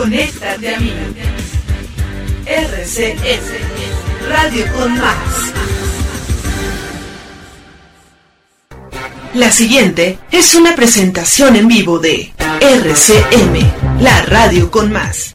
Conéctate a mí. RCS, Radio con Más. La siguiente es una presentación en vivo de RCM, la radio con más.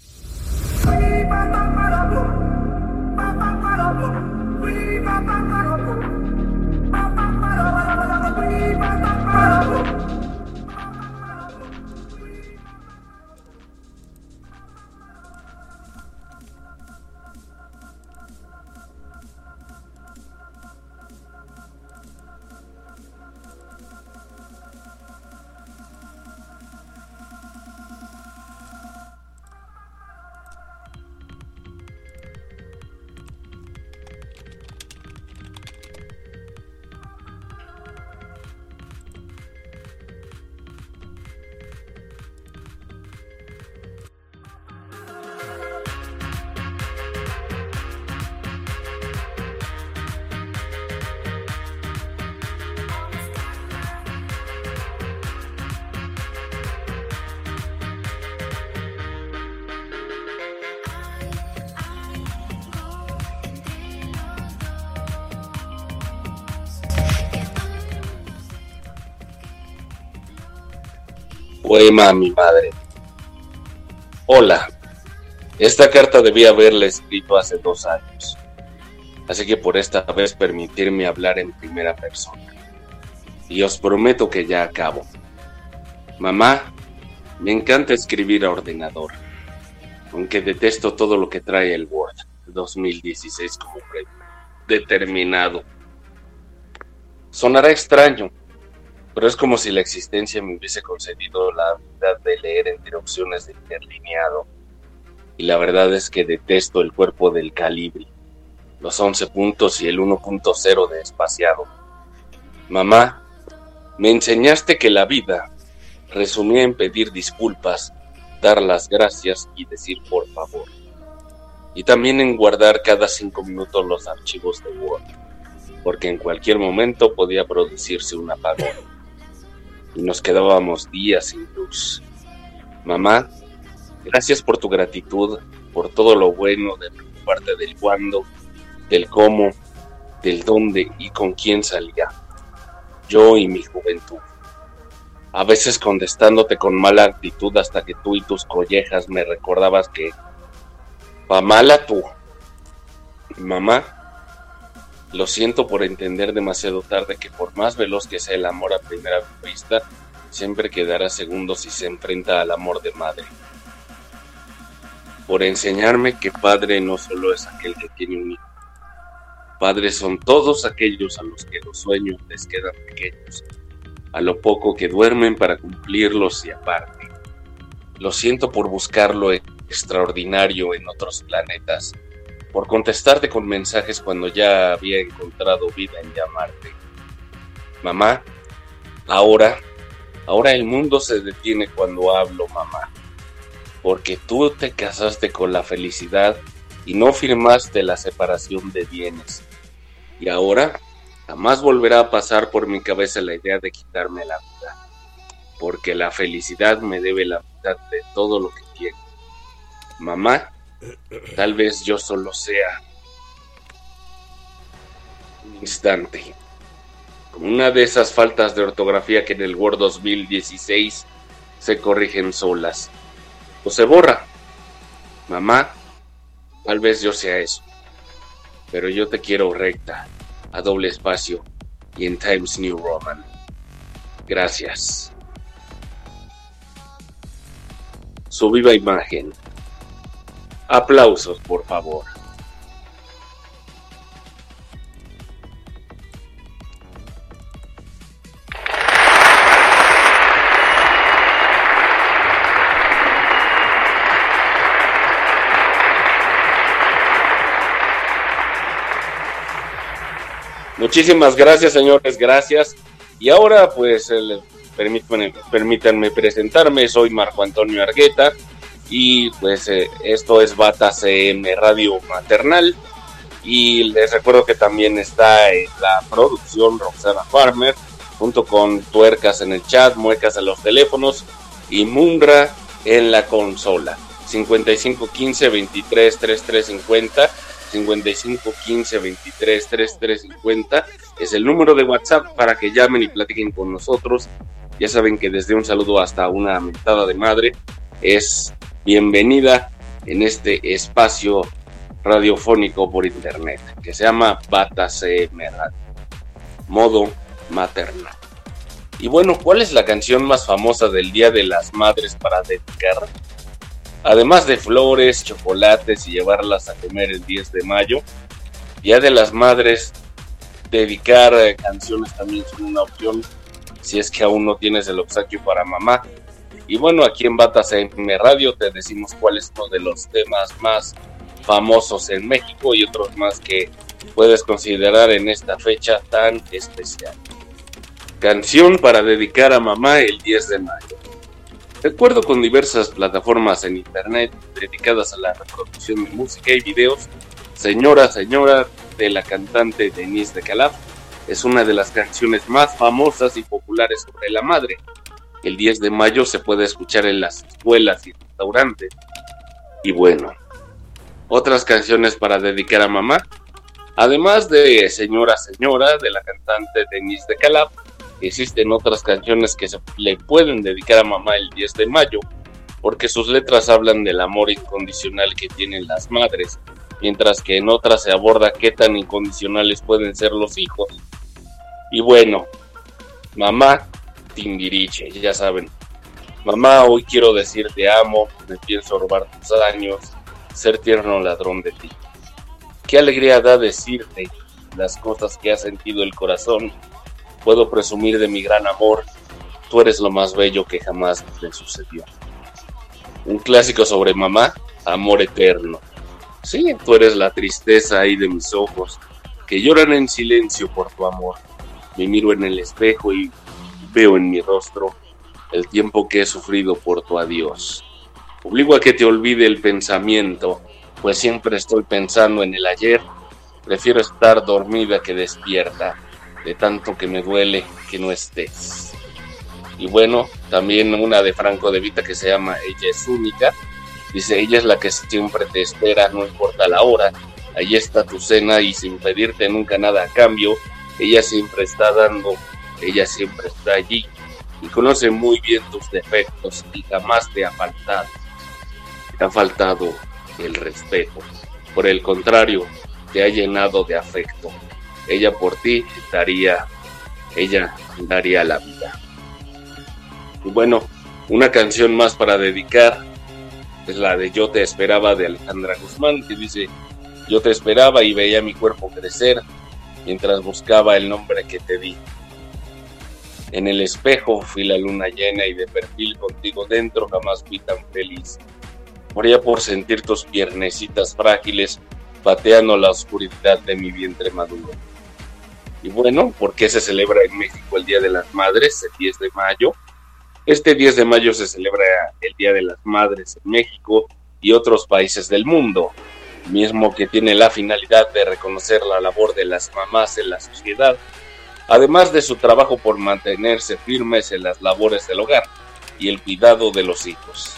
Poema a mi madre. Hola. Esta carta debía haberla escrito hace dos años. Así que por esta vez permitirme hablar en primera persona. Y os prometo que ya acabo. Mamá, me encanta escribir a ordenador. Aunque detesto todo lo que trae el Word 2016 como determinado. Sonará extraño, pero es como si la existencia me hubiese concedido la habilidad de leer entre opciones de interlineado. Y la verdad es que detesto el cuerpo del calibre, los 11 puntos y el 1.0 de espaciado. Mamá, me enseñaste que la vida resumía en pedir disculpas, dar las gracias y decir por favor. Y también en guardar cada cinco minutos los archivos de Word, porque en cualquier momento podía producirse un apagón y nos quedábamos días sin luz. Mamá, gracias por tu gratitud, por todo lo bueno de parte del cuándo, del cómo, del dónde y con quién salía. Yo y mi juventud. A veces contestándote con mala actitud hasta que tú y tus collejas me recordabas que... Pa mala tú. Mamá, lo siento por entender demasiado tarde que por más veloz que sea el amor a primera vista, siempre quedará segundo si se enfrenta al amor de madre. Por enseñarme que padre no solo es aquel que tiene un hijo. Padres son todos aquellos a los que los sueños les quedan pequeños, a lo poco que duermen para cumplirlos y aparte. Lo siento por buscar lo extraordinario en otros planetas por contestarte con mensajes cuando ya había encontrado vida en llamarte. Mamá, ahora, ahora el mundo se detiene cuando hablo mamá, porque tú te casaste con la felicidad y no firmaste la separación de bienes. Y ahora jamás volverá a pasar por mi cabeza la idea de quitarme la vida, porque la felicidad me debe la mitad de todo lo que tiene. Mamá, Tal vez yo solo sea un instante. Como una de esas faltas de ortografía que en el Word 2016 se corrigen solas. O se borra. Mamá, tal vez yo sea eso. Pero yo te quiero recta, a doble espacio y en Times New Roman. Gracias. Su viva imagen Aplausos, por favor. Muchísimas gracias, señores, gracias. Y ahora, pues, el, permítanme, permítanme presentarme. Soy Marco Antonio Argueta, y pues eh, esto es Bata CM Radio Maternal. Y les recuerdo que también está en la producción Roxana Farmer, junto con Tuercas en el chat, Muecas en los teléfonos y Mundra en la consola. 5515 23 3350 55 15 23 33 50 es el número de WhatsApp para que llamen y platiquen con nosotros. Ya saben que desde un saludo hasta una mentada de madre es bienvenida en este espacio radiofónico por internet que se llama Bata CM modo maternal. Y bueno, ¿cuál es la canción más famosa del Día de las Madres para dedicar? Además de flores, chocolates y llevarlas a comer el 10 de mayo, Día de las Madres, dedicar eh, canciones también es una opción si es que aún no tienes el obsequio para mamá. Y bueno, aquí en Batas M Radio te decimos cuál es uno de los temas más famosos en México y otros más que puedes considerar en esta fecha tan especial. Canción para dedicar a mamá el 10 de mayo. De acuerdo con diversas plataformas en internet dedicadas a la reproducción de música y videos, Señora Señora de la cantante Denise de Calaf es una de las canciones más famosas y populares sobre la madre. El 10 de mayo se puede escuchar en las escuelas y restaurantes. Y bueno, otras canciones para dedicar a mamá. Además de Señora Señora de la cantante Denise de Calaf, existen otras canciones que se le pueden dedicar a mamá el 10 de mayo, porque sus letras hablan del amor incondicional que tienen las madres, mientras que en otras se aborda qué tan incondicionales pueden ser los hijos. Y bueno, mamá Timbiriche, ya saben. Mamá, hoy quiero decirte amo, me pienso robar tus años, ser tierno ladrón de ti. Qué alegría da decirte las cosas que ha sentido el corazón puedo presumir de mi gran amor, tú eres lo más bello que jamás me sucedió. Un clásico sobre mamá, amor eterno. Sí, tú eres la tristeza ahí de mis ojos, que lloran en silencio por tu amor. Me miro en el espejo y veo en mi rostro el tiempo que he sufrido por tu adiós. Obligo a que te olvide el pensamiento, pues siempre estoy pensando en el ayer. Prefiero estar dormida que despierta de tanto que me duele que no estés. Y bueno, también una de Franco de Vita que se llama Ella es única. Dice, ella es la que siempre te espera, no importa la hora. Allí está tu cena y sin pedirte nunca nada a cambio. Ella siempre está dando, ella siempre está allí y conoce muy bien tus defectos y jamás te ha faltado. Te ha faltado el respeto. Por el contrario, te ha llenado de afecto ella por ti daría, ella daría la vida. Y bueno, una canción más para dedicar es la de Yo te esperaba de Alejandra Guzmán, que dice, yo te esperaba y veía mi cuerpo crecer mientras buscaba el nombre que te di. En el espejo fui la luna llena y de perfil contigo dentro jamás fui tan feliz. Moría por sentir tus piernecitas frágiles pateando la oscuridad de mi vientre maduro. Y bueno, ¿por qué se celebra en México el Día de las Madres, el 10 de mayo? Este 10 de mayo se celebra el Día de las Madres en México y otros países del mundo, mismo que tiene la finalidad de reconocer la labor de las mamás en la sociedad, además de su trabajo por mantenerse firmes en las labores del hogar y el cuidado de los hijos.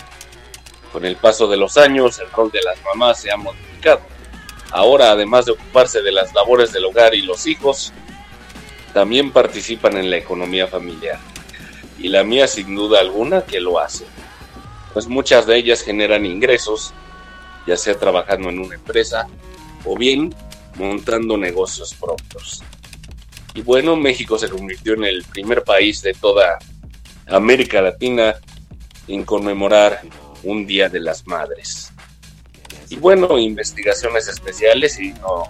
Con el paso de los años, el rol de las mamás se ha modificado. Ahora, además de ocuparse de las labores del hogar y los hijos, también participan en la economía familiar. Y la mía sin duda alguna que lo hace. Pues muchas de ellas generan ingresos, ya sea trabajando en una empresa o bien montando negocios propios. Y bueno, México se convirtió en el primer país de toda América Latina en conmemorar un Día de las Madres. Y bueno, investigaciones especiales y no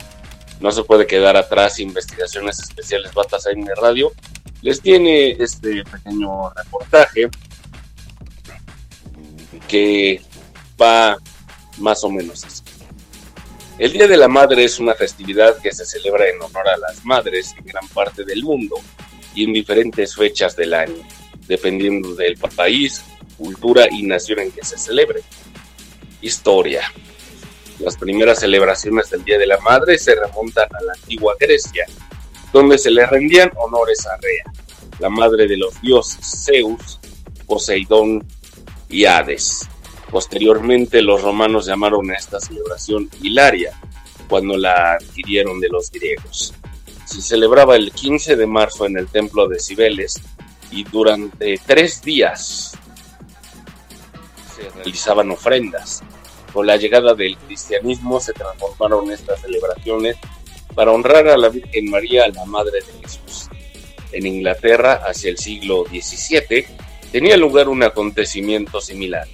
no se puede quedar atrás investigaciones especiales Batas en Radio. Les tiene este pequeño reportaje que va más o menos así. El Día de la Madre es una festividad que se celebra en honor a las madres en gran parte del mundo y en diferentes fechas del año, dependiendo del país, cultura y nación en que se celebre. Historia. Las primeras celebraciones del Día de la Madre se remontan a la antigua Grecia, donde se le rendían honores a Rea, la madre de los dioses Zeus, Poseidón y Hades. Posteriormente los romanos llamaron a esta celebración Hilaria, cuando la adquirieron de los griegos. Se celebraba el 15 de marzo en el templo de Cibeles y durante tres días se realizaban ofrendas. Con la llegada del cristianismo se transformaron estas celebraciones para honrar a la Virgen María, la Madre de Jesús. En Inglaterra, hacia el siglo XVII, tenía lugar un acontecimiento similar,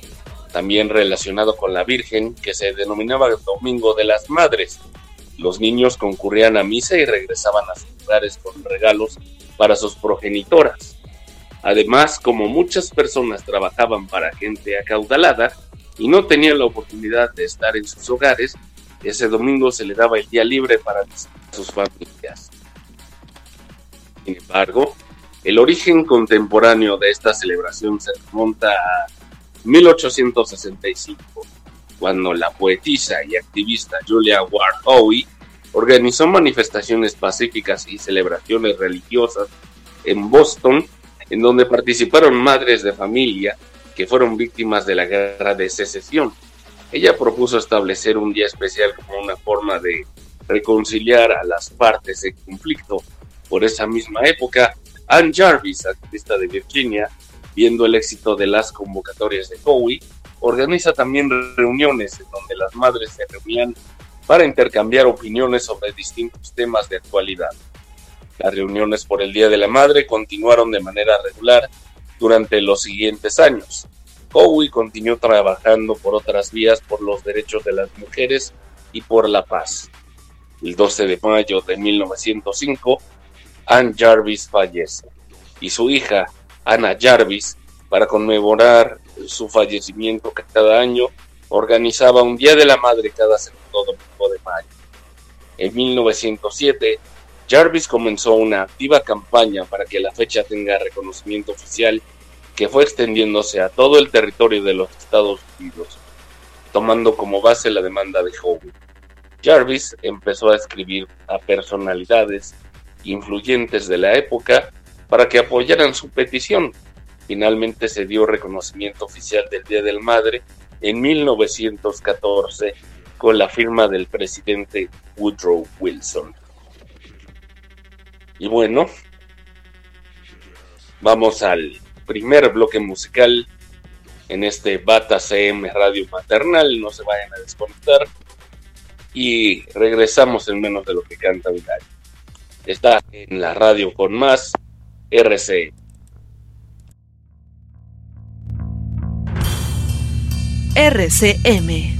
también relacionado con la Virgen, que se denominaba Domingo de las Madres. Los niños concurrían a misa y regresaban a sus hogares con regalos para sus progenitoras. Además, como muchas personas trabajaban para gente acaudalada y no tenían la oportunidad de estar en sus hogares, ese domingo se le daba el día libre para sus familias. Sin embargo, el origen contemporáneo de esta celebración se remonta a 1865, cuando la poetisa y activista Julia Ward Howe organizó manifestaciones pacíficas y celebraciones religiosas en Boston en donde participaron madres de familia que fueron víctimas de la guerra de secesión. Ella propuso establecer un día especial como una forma de reconciliar a las partes en conflicto. Por esa misma época, Ann Jarvis, activista de Virginia, viendo el éxito de las convocatorias de Howie, organiza también reuniones en donde las madres se reunían para intercambiar opiniones sobre distintos temas de actualidad. Las reuniones por el Día de la Madre continuaron de manera regular durante los siguientes años. Howie continuó trabajando por otras vías por los derechos de las mujeres y por la paz. El 12 de mayo de 1905, Anne Jarvis fallece y su hija, Anna Jarvis, para conmemorar su fallecimiento cada año, organizaba un Día de la Madre cada segundo domingo de mayo. En 1907, Jarvis comenzó una activa campaña para que la fecha tenga reconocimiento oficial que fue extendiéndose a todo el territorio de los Estados Unidos, tomando como base la demanda de Howe. Jarvis empezó a escribir a personalidades influyentes de la época para que apoyaran su petición. Finalmente se dio reconocimiento oficial del Día del Madre en 1914 con la firma del presidente Woodrow Wilson. Y bueno, vamos al primer bloque musical en este Bata CM Radio Maternal. No se vayan a desconectar. Y regresamos en menos de lo que canta Vidal. Está en la radio con más RC. RCM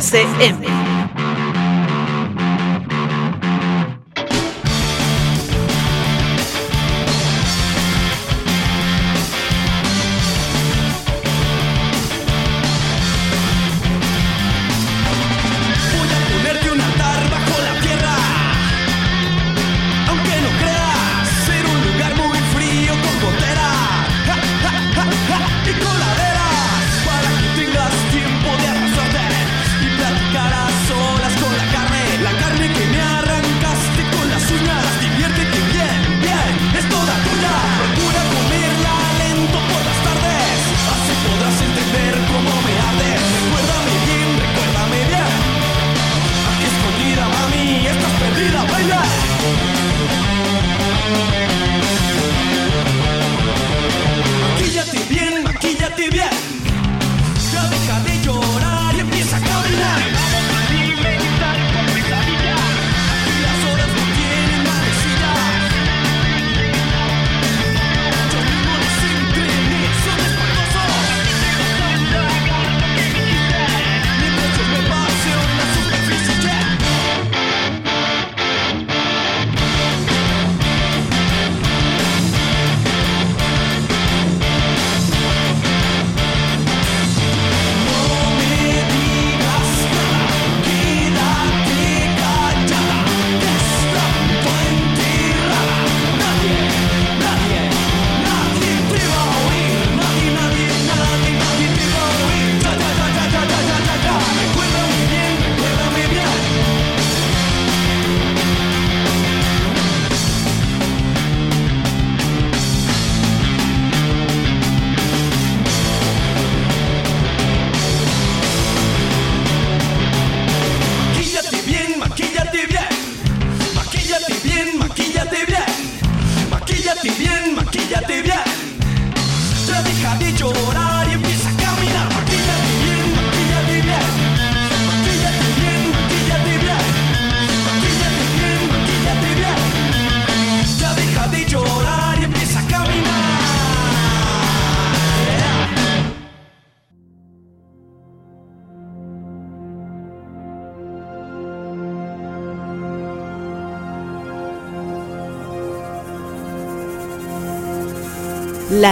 3M.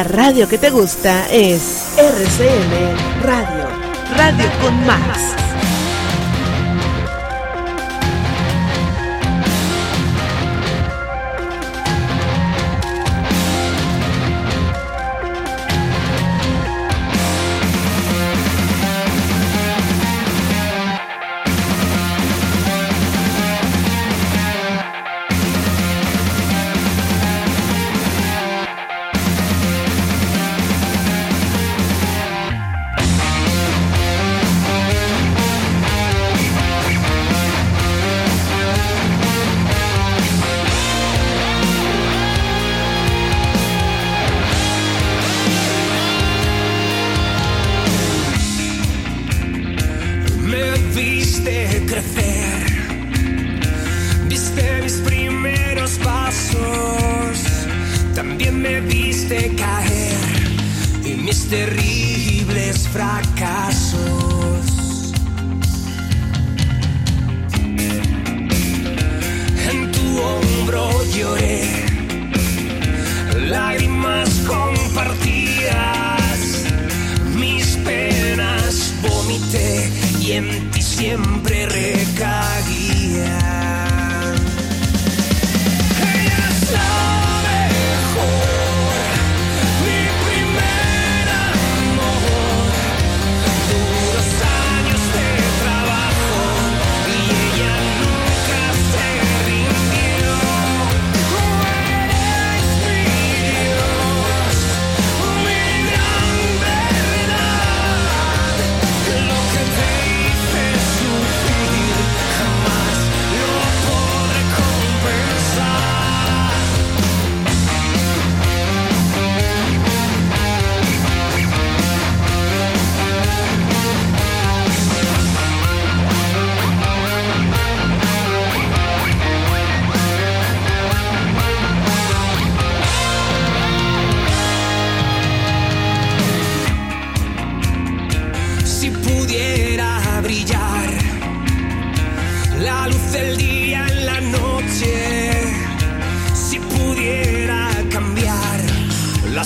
La radio que te gusta es RCM Radio, Radio con más.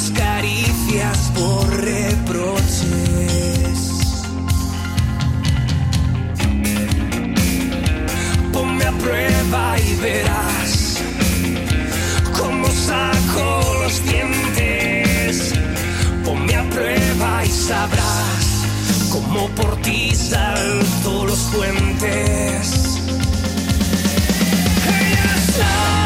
las caricias por reproches. Ponme a prueba y verás cómo saco los dientes. Ponme a prueba y sabrás cómo por ti salto los puentes. Ella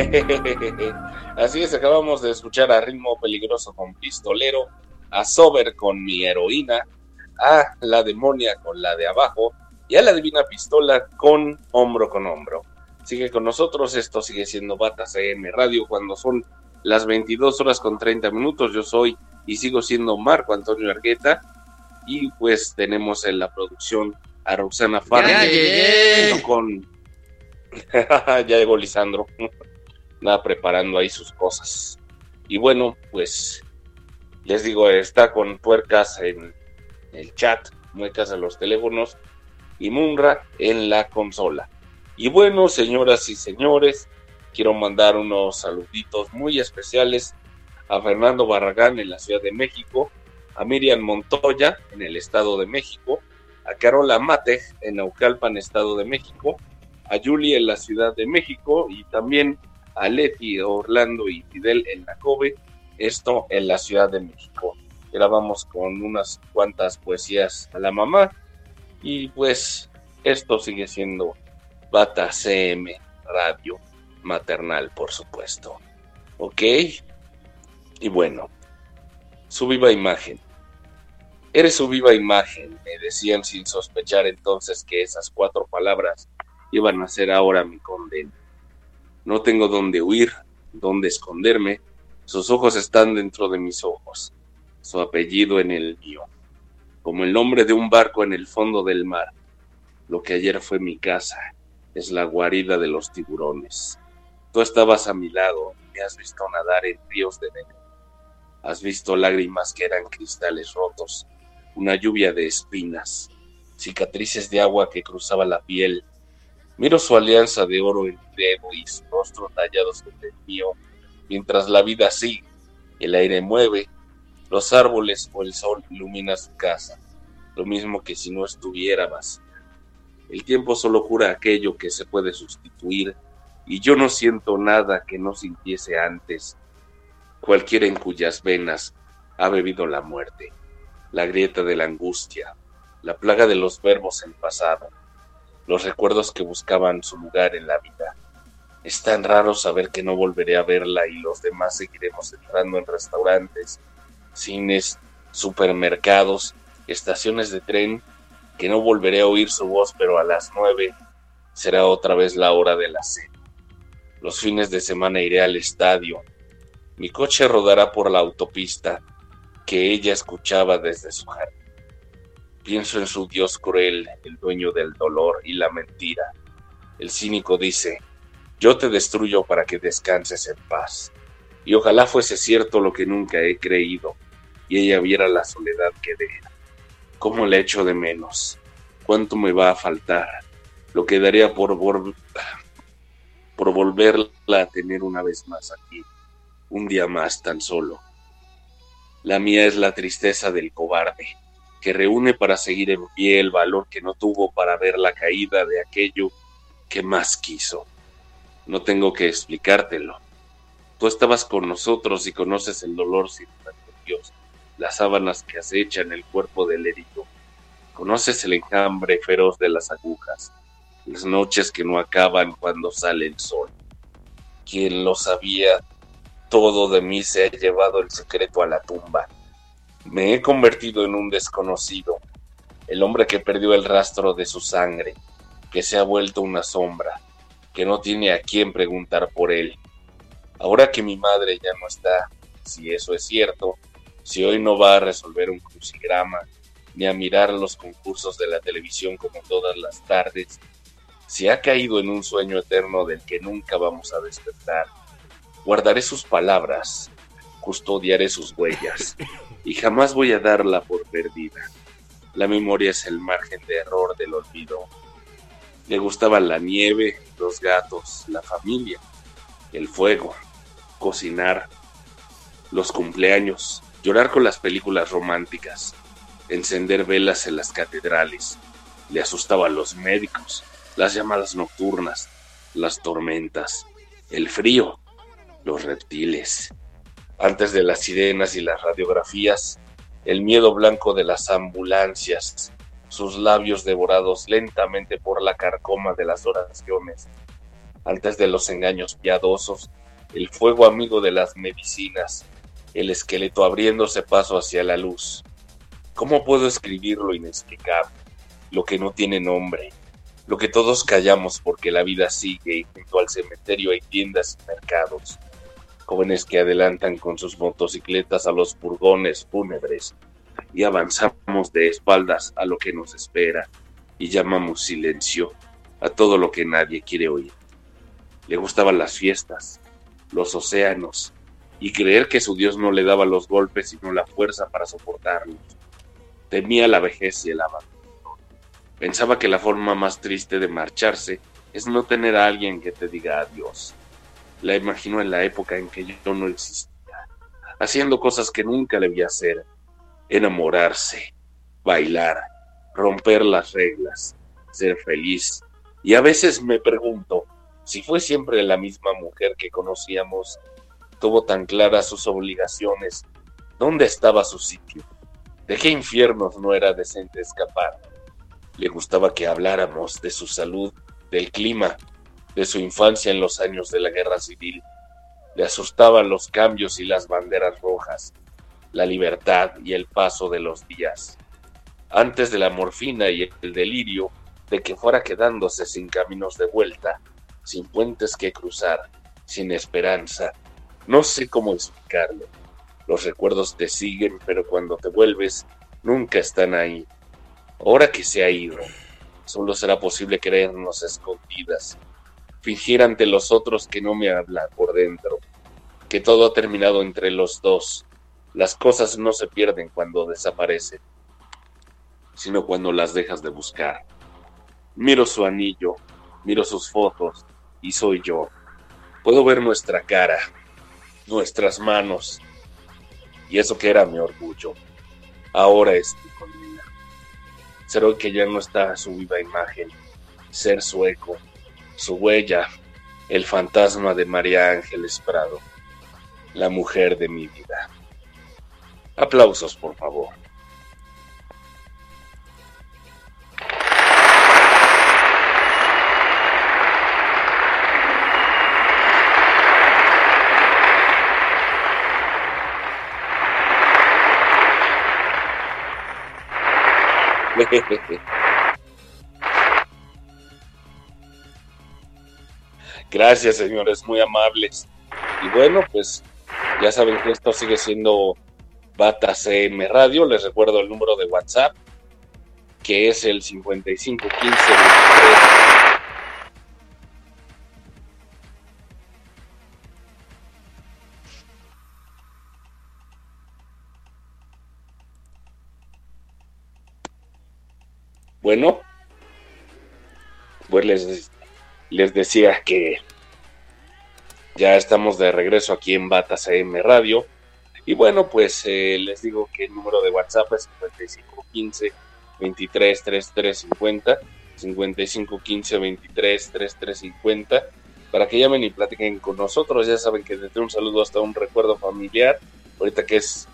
Así es, acabamos de escuchar a Ritmo Peligroso con Pistolero, a Sober con mi heroína, a La Demonia con la de abajo y a La Divina Pistola con Hombro con Hombro. Sigue con nosotros, esto sigue siendo Batas M Radio cuando son las 22 horas con 30 minutos. Yo soy y sigo siendo Marco Antonio Argueta y pues tenemos en la producción a Roxana Farra con ya llegó Lisandro andaba preparando ahí sus cosas. Y bueno, pues les digo, está con puercas en el chat, muecas en los teléfonos y Munra en la consola. Y bueno, señoras y señores, quiero mandar unos saluditos muy especiales a Fernando Barragán en la Ciudad de México, a Miriam Montoya en el Estado de México, a Carola Matej en Naucalpan, Estado de México, a Julie en la Ciudad de México y también Aleti Orlando y Fidel en la Cove, esto en la Ciudad de México. Grabamos con unas cuantas poesías a la mamá y pues esto sigue siendo Bata CM Radio Maternal, por supuesto. ¿Ok? Y bueno, su viva imagen. Eres su viva imagen, me decían sin sospechar entonces que esas cuatro palabras iban a ser ahora mi condena. No tengo dónde huir, dónde esconderme, sus ojos están dentro de mis ojos, su apellido en el mío, como el nombre de un barco en el fondo del mar. Lo que ayer fue mi casa es la guarida de los tiburones. Tú estabas a mi lado, me has visto nadar en ríos de veneno. Has visto lágrimas que eran cristales rotos, una lluvia de espinas, cicatrices de agua que cruzaba la piel. Miro su alianza de oro en dedo y su rostro tallados con el mío, mientras la vida sigue, el aire mueve, los árboles o el sol ilumina su casa, lo mismo que si no estuviera vacía. El tiempo solo cura aquello que se puede sustituir, y yo no siento nada que no sintiese antes, cualquiera en cuyas venas ha bebido la muerte la grieta de la angustia, la plaga de los verbos en pasado, los recuerdos que buscaban su lugar en la vida. Es tan raro saber que no volveré a verla y los demás seguiremos entrando en restaurantes, cines, supermercados, estaciones de tren, que no volveré a oír su voz, pero a las nueve será otra vez la hora de la cena. Los fines de semana iré al estadio. Mi coche rodará por la autopista que ella escuchaba desde su jardín. Pienso en su Dios cruel, el dueño del dolor y la mentira. El cínico dice, yo te destruyo para que descanses en paz. Y ojalá fuese cierto lo que nunca he creído, y ella viera la soledad que deja. ¿Cómo le echo de menos? ¿Cuánto me va a faltar? Lo que daría por, por volverla a tener una vez más aquí, un día más tan solo. La mía es la tristeza del cobarde, que reúne para seguir en pie el valor que no tuvo para ver la caída de aquello que más quiso. No tengo que explicártelo. Tú estabas con nosotros y conoces el dolor sin Dios, las sábanas que acechan el cuerpo del herido. Conoces el enjambre feroz de las agujas, las noches que no acaban cuando sale el sol. Quien lo sabía todo de mí se ha llevado el secreto a la tumba. Me he convertido en un desconocido, el hombre que perdió el rastro de su sangre, que se ha vuelto una sombra, que no tiene a quién preguntar por él. Ahora que mi madre ya no está, si eso es cierto, si hoy no va a resolver un crucigrama, ni a mirar los concursos de la televisión como todas las tardes, si ha caído en un sueño eterno del que nunca vamos a despertar, Guardaré sus palabras, custodiaré sus huellas, y jamás voy a darla por perdida. La memoria es el margen de error del olvido. Le gustaba la nieve, los gatos, la familia, el fuego, cocinar, los cumpleaños, llorar con las películas románticas, encender velas en las catedrales. Le asustaban los médicos, las llamadas nocturnas, las tormentas, el frío, los reptiles. Antes de las sirenas y las radiografías, el miedo blanco de las ambulancias, sus labios devorados lentamente por la carcoma de las oraciones. Antes de los engaños piadosos, el fuego amigo de las medicinas, el esqueleto abriéndose paso hacia la luz. ¿Cómo puedo escribir lo inexplicable, lo que no tiene nombre, lo que todos callamos porque la vida sigue y junto al cementerio hay tiendas y mercados? Jóvenes que adelantan con sus motocicletas a los furgones fúnebres y avanzamos de espaldas a lo que nos espera y llamamos silencio a todo lo que nadie quiere oír. Le gustaban las fiestas, los océanos y creer que su Dios no le daba los golpes sino la fuerza para soportarlos. Temía la vejez y el abandono. Pensaba que la forma más triste de marcharse es no tener a alguien que te diga adiós la imagino en la época en que yo no existía, haciendo cosas que nunca debía hacer, enamorarse, bailar, romper las reglas, ser feliz. Y a veces me pregunto si fue siempre la misma mujer que conocíamos, tuvo tan claras sus obligaciones, ¿dónde estaba su sitio? ¿De qué infiernos no era decente escapar? Le gustaba que habláramos de su salud del clima, de su infancia en los años de la guerra civil. Le asustaban los cambios y las banderas rojas, la libertad y el paso de los días. Antes de la morfina y el delirio de que fuera quedándose sin caminos de vuelta, sin puentes que cruzar, sin esperanza. No sé cómo explicarlo. Los recuerdos te siguen, pero cuando te vuelves, nunca están ahí. Ahora que se ha ido, solo será posible creernos escondidas, fingir ante los otros que no me habla por dentro, que todo ha terminado entre los dos. Las cosas no se pierden cuando desaparecen, sino cuando las dejas de buscar. Miro su anillo, miro sus fotos, y soy yo. Puedo ver nuestra cara, nuestras manos, y eso que era mi orgullo, ahora es mi condena. Ser hoy que ya no está su viva imagen, ser su eco, su huella, el fantasma de María Ángeles Prado, la mujer de mi vida. Aplausos, por favor. Gracias, señores, muy amables. Y bueno, pues ya saben que esto sigue siendo Bata CM Radio. Les recuerdo el número de WhatsApp, que es el 5515 Bueno, pues les, les decía que ya estamos de regreso aquí en Batas AM Radio. Y bueno, pues eh, les digo que el número de WhatsApp es 5515 23 3350 5515 23 3350 para que llamen y platiquen con nosotros. Ya saben que desde un saludo hasta un recuerdo familiar. Ahorita que es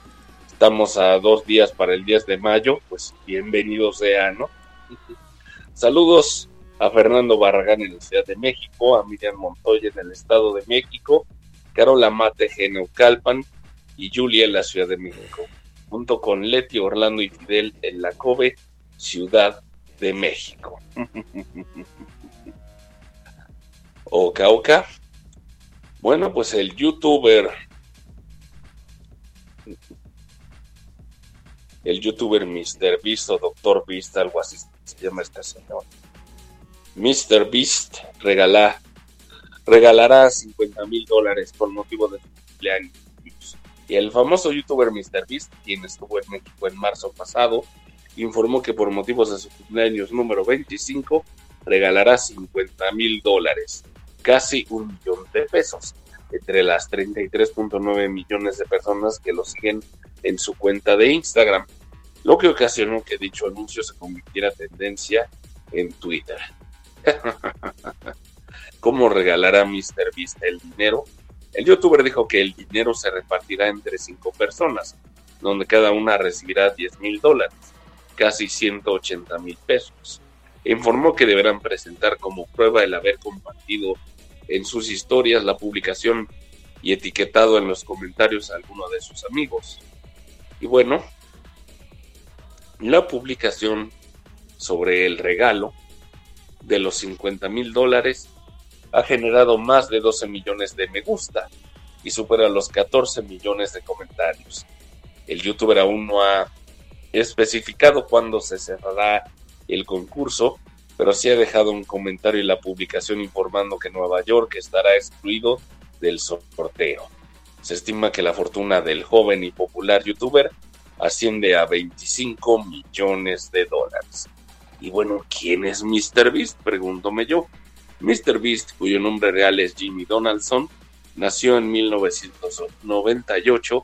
estamos a dos días para el 10 de mayo, pues bienvenido sea, ¿no? Saludos a Fernando Barragán en la Ciudad de México, a Miriam Montoya en el Estado de México, Carola Mate en Neucalpan y Julia en la Ciudad de México, junto con Leti, Orlando y Fidel en la Cove, Ciudad de México. Oka Oka. Bueno, pues el youtuber el youtuber Mr. Beast o Doctor Beast, algo así se llama este señor. Mr. Beast regala, regalará 50 mil dólares por motivo de su cumpleaños. Y el famoso youtuber Mr. Beast, quien estuvo en México en marzo pasado, informó que por motivos de su cumpleaños número 25 regalará 50 mil dólares, casi un millón de pesos, entre las 33.9 millones de personas que lo siguen en su cuenta de Instagram lo que ocasionó que dicho anuncio se convirtiera tendencia en Twitter. ¿Cómo regalará Mr. Beast el dinero? El youtuber dijo que el dinero se repartirá entre cinco personas, donde cada una recibirá 10 mil dólares, casi 180 mil pesos. Informó que deberán presentar como prueba el haber compartido en sus historias la publicación y etiquetado en los comentarios a alguno de sus amigos. Y bueno, la publicación sobre el regalo de los 50 mil dólares ha generado más de 12 millones de me gusta y supera los 14 millones de comentarios. El youtuber aún no ha especificado cuándo se cerrará el concurso, pero sí ha dejado un comentario en la publicación informando que Nueva York estará excluido del sorteo. Se estima que la fortuna del joven y popular youtuber asciende a 25 millones de dólares. Y bueno, ¿quién es Mr. Beast? Pregúntome yo. Mr. Beast, cuyo nombre real es Jimmy Donaldson, nació en 1998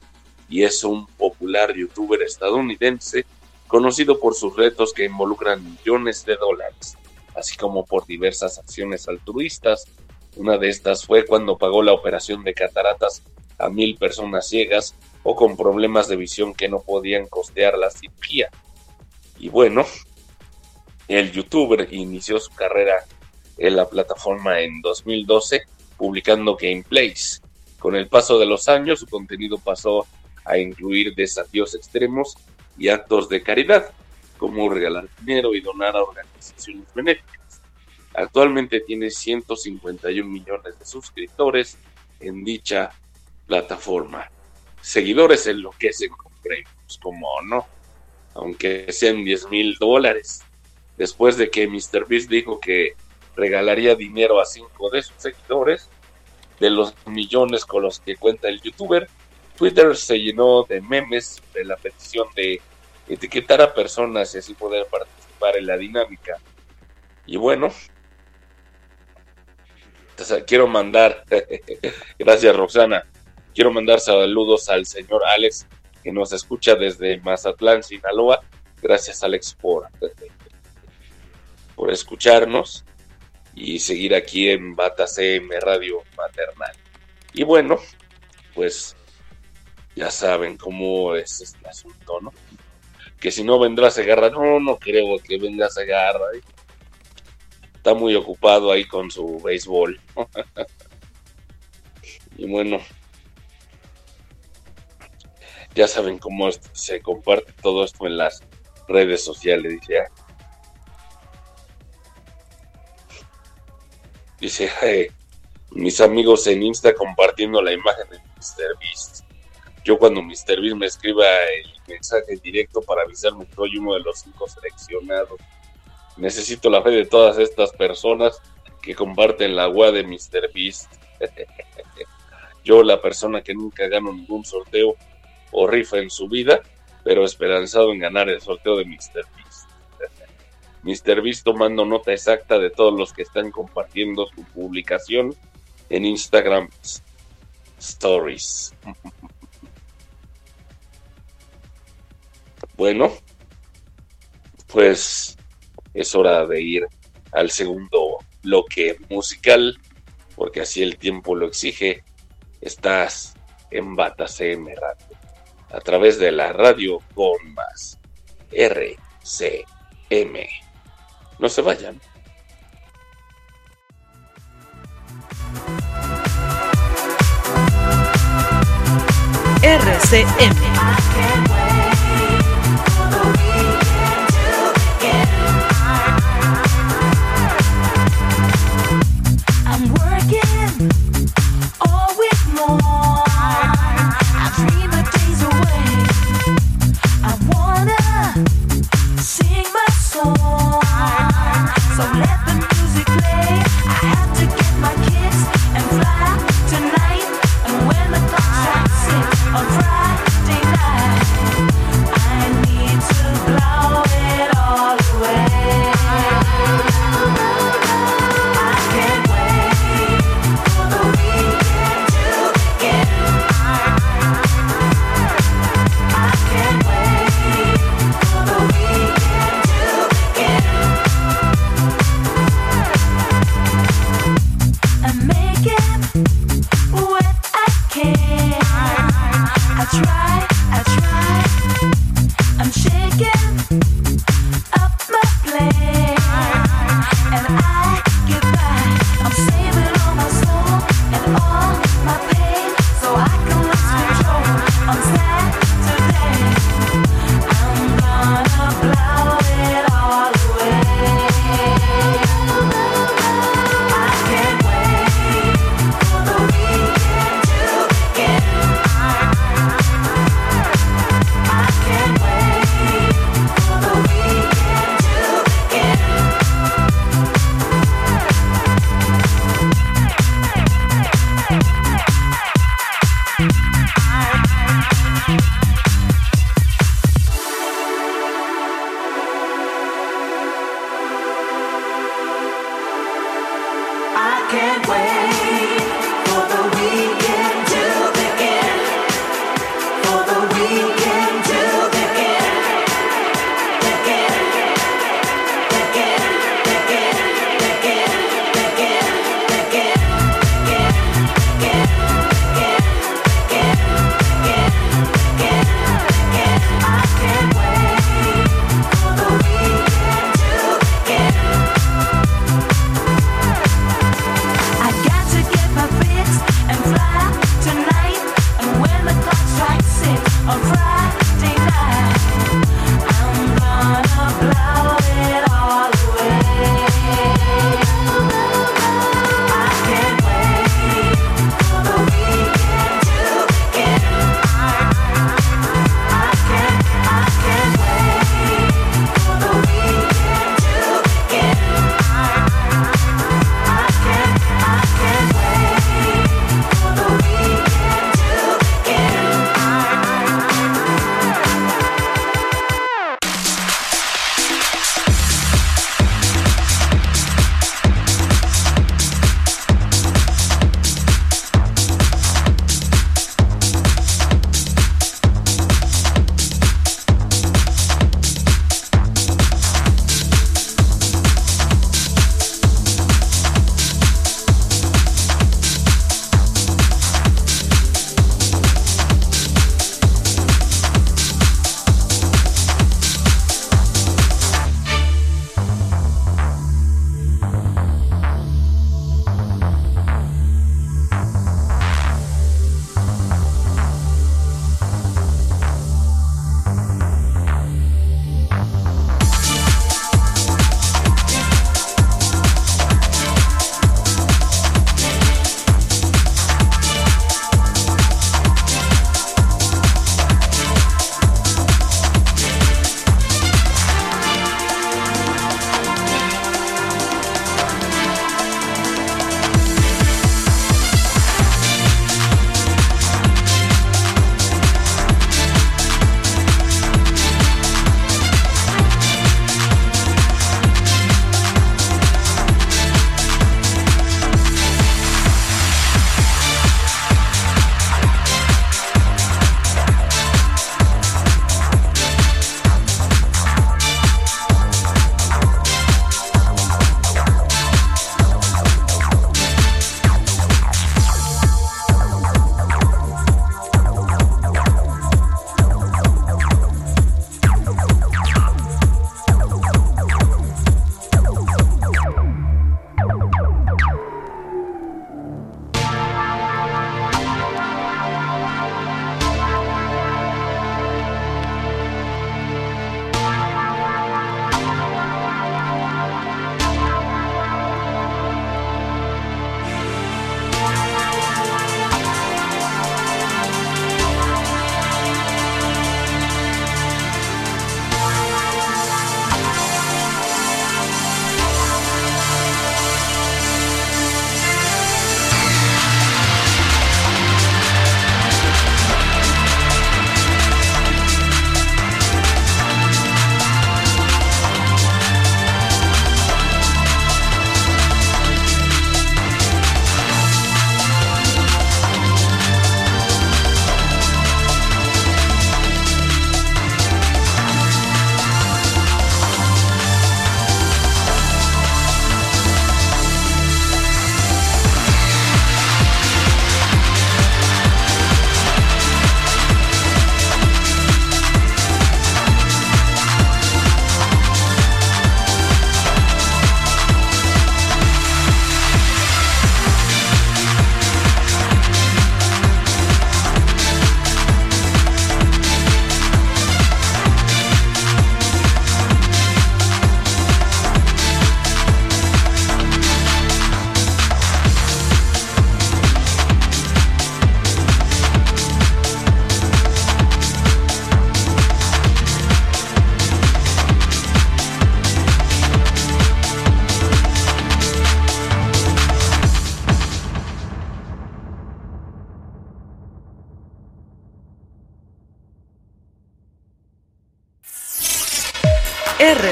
y es un popular youtuber estadounidense conocido por sus retos que involucran millones de dólares, así como por diversas acciones altruistas. Una de estas fue cuando pagó la operación de cataratas a mil personas ciegas o con problemas de visión que no podían costear la cirugía. Y bueno, el youtuber inició su carrera en la plataforma en 2012 publicando gameplays. Con el paso de los años su contenido pasó a incluir desafíos extremos y actos de caridad, como regalar dinero y donar a organizaciones benéficas. Actualmente tiene 151 millones de suscriptores en dicha plataforma. Seguidores enloquecen con premios, como no, aunque sean 10 mil dólares. Después de que MrBeast dijo que regalaría dinero a cinco de sus seguidores, de los millones con los que cuenta el youtuber, Twitter se llenó de memes de la petición de etiquetar a personas y así poder participar en la dinámica. Y bueno, quiero mandar, gracias Roxana, quiero mandar saludos al señor Alex que nos escucha desde Mazatlán, Sinaloa. Gracias Alex por, por escucharnos y seguir aquí en Bata CM Radio Maternal. Y bueno, pues ya saben cómo es este asunto, ¿no? Que si no vendrá Segarra, no, no creo que venga Segarra. ¿eh? Está muy ocupado ahí con su béisbol. y bueno, ya saben cómo se comparte todo esto en las redes sociales. Dice, Dice, mis amigos en Insta compartiendo la imagen de Mr. Beast. Yo cuando Mr. Beast me escriba el mensaje directo para avisarme que soy uno de los cinco seleccionados. Necesito la fe de todas estas personas que comparten la agua de Mr. Beast. Yo, la persona que nunca gano ningún sorteo o rifa en su vida, pero esperanzado en ganar el sorteo de Mr. Beast. Mr. Beast tomando nota exacta de todos los que están compartiendo su publicación en Instagram Stories. bueno, pues es hora de ir al segundo bloque musical, porque así el tiempo lo exige. Estás en Bata CM Radio, a través de la radio con más RCM. No se vayan. RCM. So let the music play. I have to get my kids.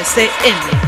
RCM.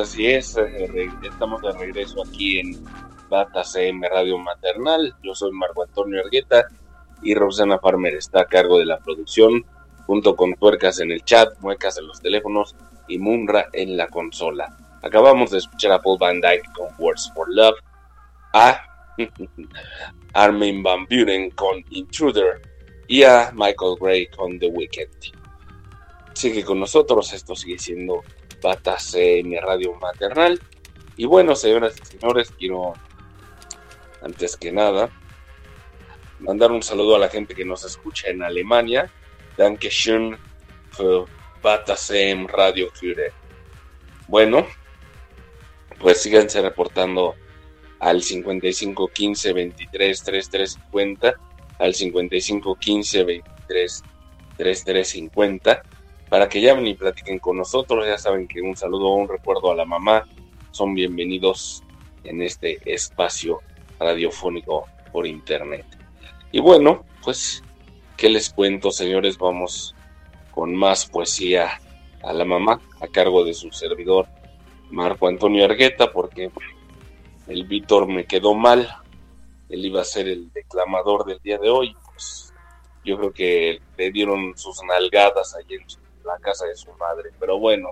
Así es. Eh, estamos de regreso aquí en Bata CM Radio Maternal. Yo soy Marco Antonio Argueta y Rosana Farmer está a cargo de la producción, junto con Tuercas en el chat, Muecas en los teléfonos y Munra en la consola. Acabamos de escuchar a Paul Van Dyke con Words for Love, a Armin Van Buren con Intruder y a Michael Gray con The Weeknd. Sigue con nosotros, esto sigue siendo Batas Radio Maternal. Y bueno, señoras y señores, quiero antes que nada mandar un saludo a la gente que nos escucha en Alemania. Dankeschön für Batasem Radio Führer. Bueno, pues síganse reportando al 55 15 23 33 50 al 55 15 23 33 50 para que llamen y platiquen con nosotros. Ya saben que un saludo o un recuerdo a la mamá son bienvenidos en este espacio radiofónico por internet. Y bueno, pues, ¿qué les cuento, señores? Vamos con más poesía a la mamá a cargo de su servidor Marco Antonio Argueta, porque el Víctor me quedó mal. Él iba a ser el declamador del día de hoy. Pues yo creo que le dieron sus nalgadas allí en la casa de su madre. Pero bueno,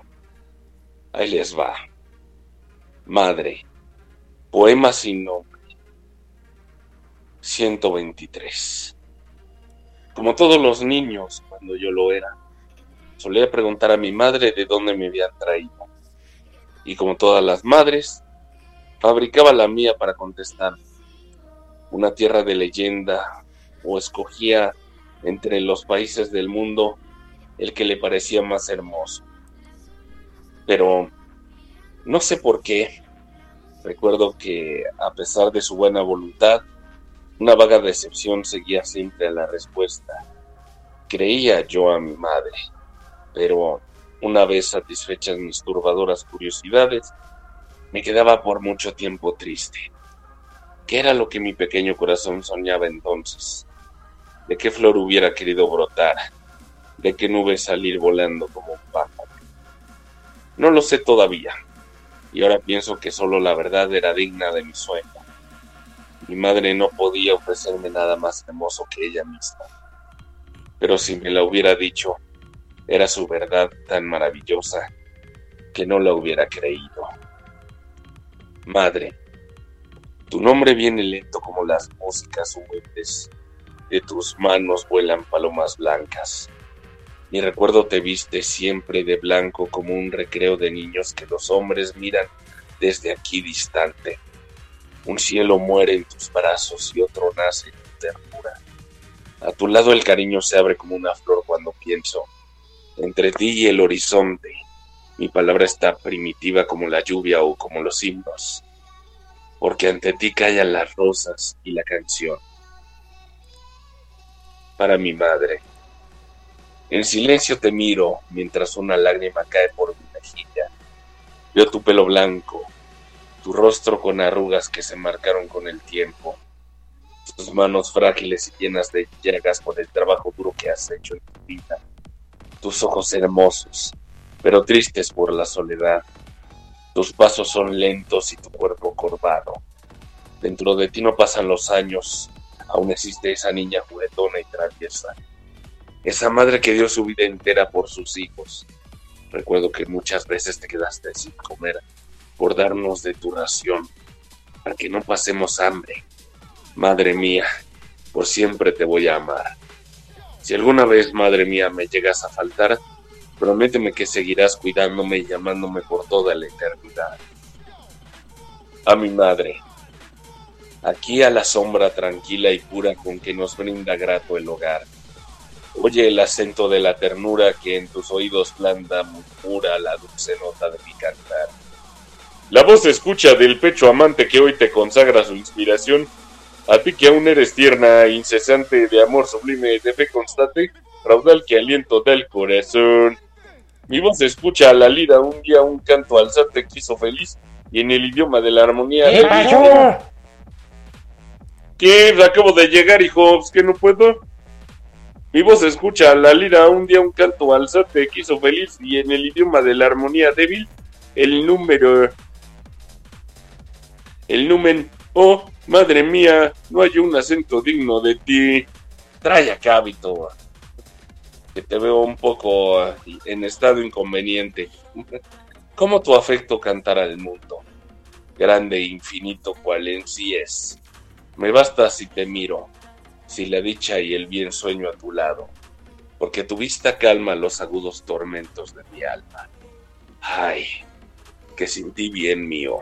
ahí les va. Madre, poema sin nombre. 123. Como todos los niños, cuando yo lo era, solía preguntar a mi madre de dónde me habían traído. Y como todas las madres, fabricaba la mía para contestar. Una tierra de leyenda, o escogía entre los países del mundo el que le parecía más hermoso. Pero no sé por qué, recuerdo que a pesar de su buena voluntad, una vaga decepción seguía siempre a la respuesta. Creía yo a mi madre, pero una vez satisfechas mis turbadoras curiosidades, me quedaba por mucho tiempo triste. ¿Qué era lo que mi pequeño corazón soñaba entonces? ¿De qué flor hubiera querido brotar? De qué nube salir volando como un pájaro. No lo sé todavía, y ahora pienso que solo la verdad era digna de mi sueño. Mi madre no podía ofrecerme nada más hermoso que ella misma, pero si me la hubiera dicho, era su verdad tan maravillosa que no la hubiera creído. Madre, tu nombre viene lento como las músicas humildes, de tus manos vuelan palomas blancas mi recuerdo te viste siempre de blanco como un recreo de niños que los hombres miran desde aquí distante. Un cielo muere en tus brazos y otro nace en tu ternura. A tu lado el cariño se abre como una flor cuando pienso. Entre ti y el horizonte, mi palabra está primitiva como la lluvia o como los himnos. Porque ante ti callan las rosas y la canción. Para mi madre, en silencio te miro mientras una lágrima cae por mi mejilla. Veo tu pelo blanco, tu rostro con arrugas que se marcaron con el tiempo, tus manos frágiles y llenas de llagas por el trabajo duro que has hecho en tu vida, tus ojos hermosos, pero tristes por la soledad. Tus pasos son lentos y tu cuerpo corvado. Dentro de ti no pasan los años, aún existe esa niña juguetona y traviesa esa madre que dio su vida entera por sus hijos. Recuerdo que muchas veces te quedaste sin comer por darnos de tu ración, para que no pasemos hambre. Madre mía, por siempre te voy a amar. Si alguna vez, madre mía, me llegas a faltar, prométeme que seguirás cuidándome y llamándome por toda la eternidad. A mi madre, aquí a la sombra tranquila y pura con que nos brinda grato el hogar Oye el acento de la ternura que en tus oídos blanda murmura la dulce nota de mi cantar. La voz se escucha del pecho amante que hoy te consagra su inspiración. A ti que aún eres tierna, incesante de amor sublime, de fe constante, raudal que aliento del corazón. Mi voz se escucha a la lira un día un canto alzate quiso feliz y en el idioma de la armonía. ¿Qué pasó? ¿Qué? Acabo de llegar, hijo, ¿es que no puedo? Mi voz escucha la lira un día un canto alzate quiso feliz y en el idioma de la armonía débil el número. El número. Oh, madre mía, no hay un acento digno de ti. Trae acá, Vitor. Que te veo un poco ah, en estado inconveniente. ¿Cómo tu afecto cantar al mundo? Grande e infinito cual en sí es. Me basta si te miro, si la dicha y el bien sueño a tu lado, porque tu vista calma los agudos tormentos de mi alma. Ay, que sin ti bien mío,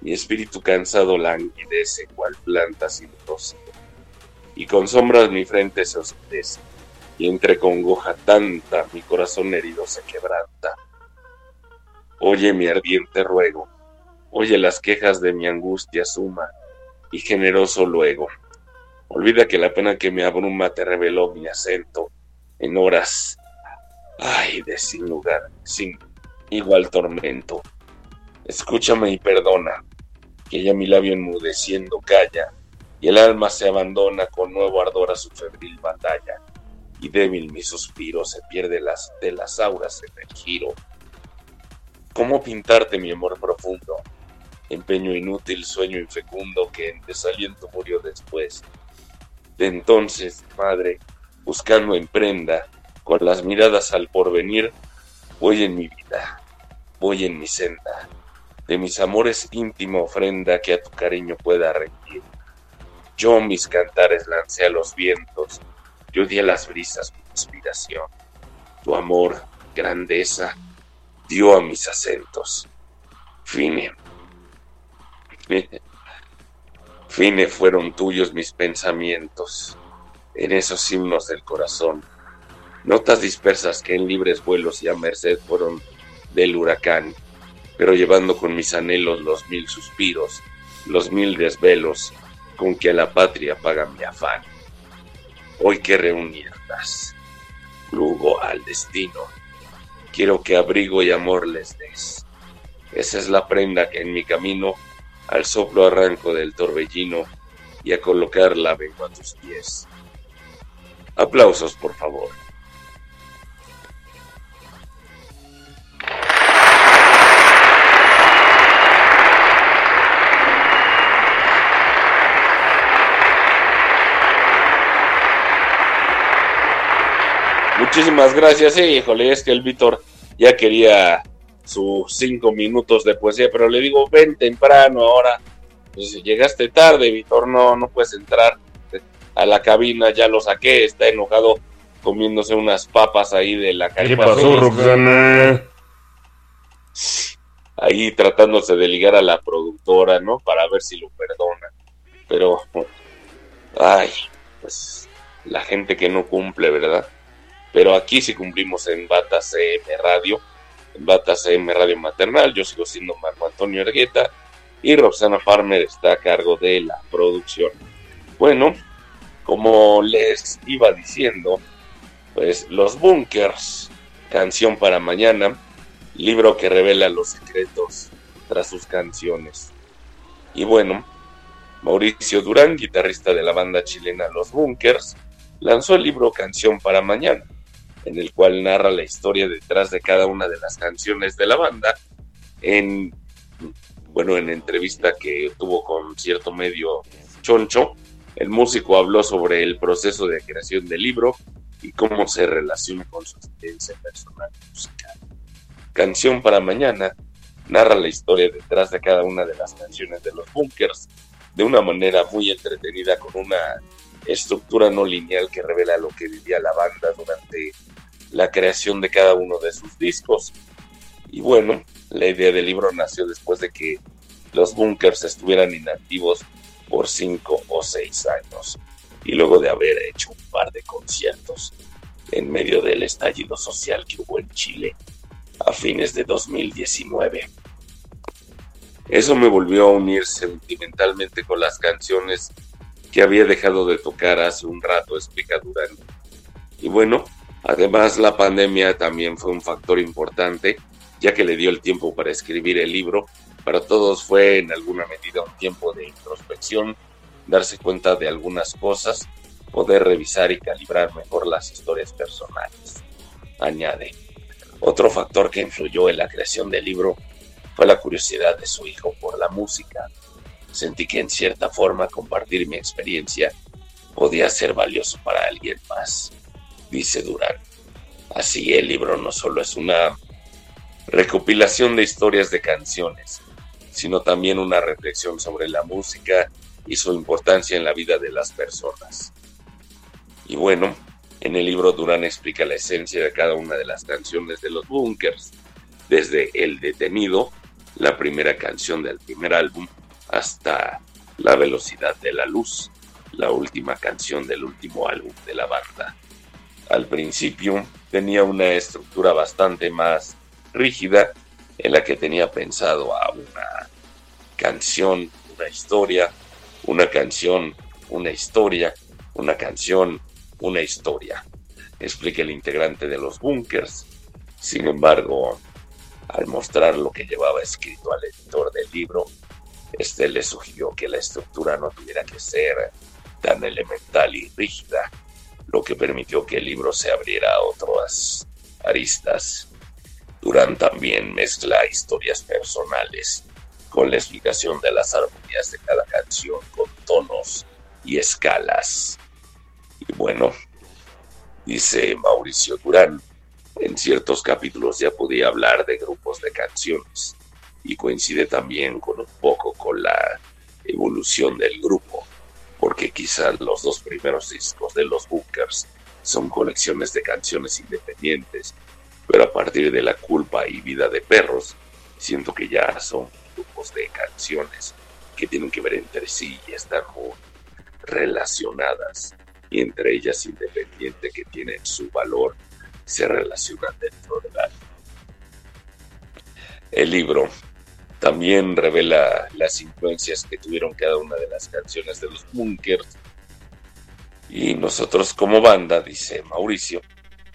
mi espíritu cansado languidece cual planta sin y con sombras mi frente se oscurece, y entre congoja tanta mi corazón herido se quebranta. Oye mi ardiente ruego, oye las quejas de mi angustia suma, y generoso luego. Olvida que la pena que me abruma te reveló mi acento en horas, ay, de sin lugar, sin igual tormento. Escúchame y perdona, que ya mi labio enmudeciendo calla, y el alma se abandona con nuevo ardor a su febril batalla, y débil mi suspiro se pierde las, de las auras en el giro. ¿Cómo pintarte mi amor profundo? Empeño inútil, sueño infecundo que en desaliento murió después. De entonces, madre, buscando en prenda, con las miradas al porvenir, voy en mi vida, voy en mi senda de mis amores íntima ofrenda que a tu cariño pueda rendir. Yo mis cantares lancé a los vientos, yo di a las brisas mi inspiración. Tu amor, grandeza, dio a mis acentos. Fine. Fine fueron tuyos mis pensamientos, en esos himnos del corazón. Notas dispersas que en libres vuelos y a merced fueron del huracán pero llevando con mis anhelos los mil suspiros, los mil desvelos con que a la patria paga mi afán. Hoy que reunirlas, lugo al destino, quiero que abrigo y amor les des. Esa es la prenda que en mi camino al soplo arranco del torbellino y a colocarla vengo a tus pies. Aplausos, por favor. Muchísimas gracias. Sí, híjole, es que el Víctor ya quería sus cinco minutos de poesía, pero le digo, ven temprano ahora. Pues llegaste tarde, Víctor, no, no puedes entrar a la cabina, ya lo saqué, está enojado comiéndose unas papas ahí de la calle. Ahí tratándose de ligar a la productora, ¿no? Para ver si lo perdona. Pero, ay, pues la gente que no cumple, ¿verdad? pero aquí sí cumplimos en Bata CM Radio, en Bata CM Radio Maternal, yo sigo siendo Marco Antonio Ergueta y Roxana Farmer está a cargo de la producción. Bueno, como les iba diciendo, pues Los Bunkers, canción para mañana, libro que revela los secretos tras sus canciones. Y bueno, Mauricio Durán, guitarrista de la banda chilena Los Bunkers, lanzó el libro Canción para Mañana, en el cual narra la historia detrás de cada una de las canciones de la banda. En, bueno, en entrevista que tuvo con cierto medio choncho, el músico habló sobre el proceso de creación del libro y cómo se relaciona con su experiencia personal musical. Canción para Mañana narra la historia detrás de cada una de las canciones de los Bunkers de una manera muy entretenida con una estructura no lineal que revela lo que vivía la banda durante la creación de cada uno de sus discos. Y bueno, la idea del libro nació después de que los bunkers estuvieran inactivos por cinco o seis años y luego de haber hecho un par de conciertos en medio del estallido social que hubo en Chile a fines de 2019. Eso me volvió a unir sentimentalmente con las canciones que había dejado de tocar hace un rato, explica Durán. Y bueno, además la pandemia también fue un factor importante, ya que le dio el tiempo para escribir el libro. Para todos fue en alguna medida un tiempo de introspección, darse cuenta de algunas cosas, poder revisar y calibrar mejor las historias personales. Añade. Otro factor que influyó en la creación del libro fue la curiosidad de su hijo por la música. Sentí que en cierta forma compartir mi experiencia podía ser valioso para alguien más, dice Durán. Así el libro no solo es una recopilación de historias de canciones, sino también una reflexión sobre la música y su importancia en la vida de las personas. Y bueno, en el libro Durán explica la esencia de cada una de las canciones de los Bunkers, desde El Detenido, la primera canción del primer álbum, hasta La Velocidad de la Luz, la última canción del último álbum de la banda. Al principio tenía una estructura bastante más rígida en la que tenía pensado a una canción, una historia, una canción, una historia, una canción, una historia, explica el integrante de los bunkers. Sin embargo, al mostrar lo que llevaba escrito al editor del libro, este le sugirió que la estructura no tuviera que ser tan elemental y rígida, lo que permitió que el libro se abriera a otras aristas. Durán también mezcla historias personales con la explicación de las armonías de cada canción con tonos y escalas. Y bueno, dice Mauricio Durán, en ciertos capítulos ya podía hablar de grupos de canciones y coincide también con un poco con la evolución del grupo, porque quizás los dos primeros discos de los Bookers son colecciones de canciones independientes, pero a partir de La culpa y Vida de perros, siento que ya son grupos de canciones que tienen que ver entre sí y están muy relacionadas y entre ellas independiente que tienen su valor se relacionan dentro del álbum. El libro también revela las influencias que tuvieron cada una de las canciones de los Bunkers. Y nosotros como banda, dice Mauricio,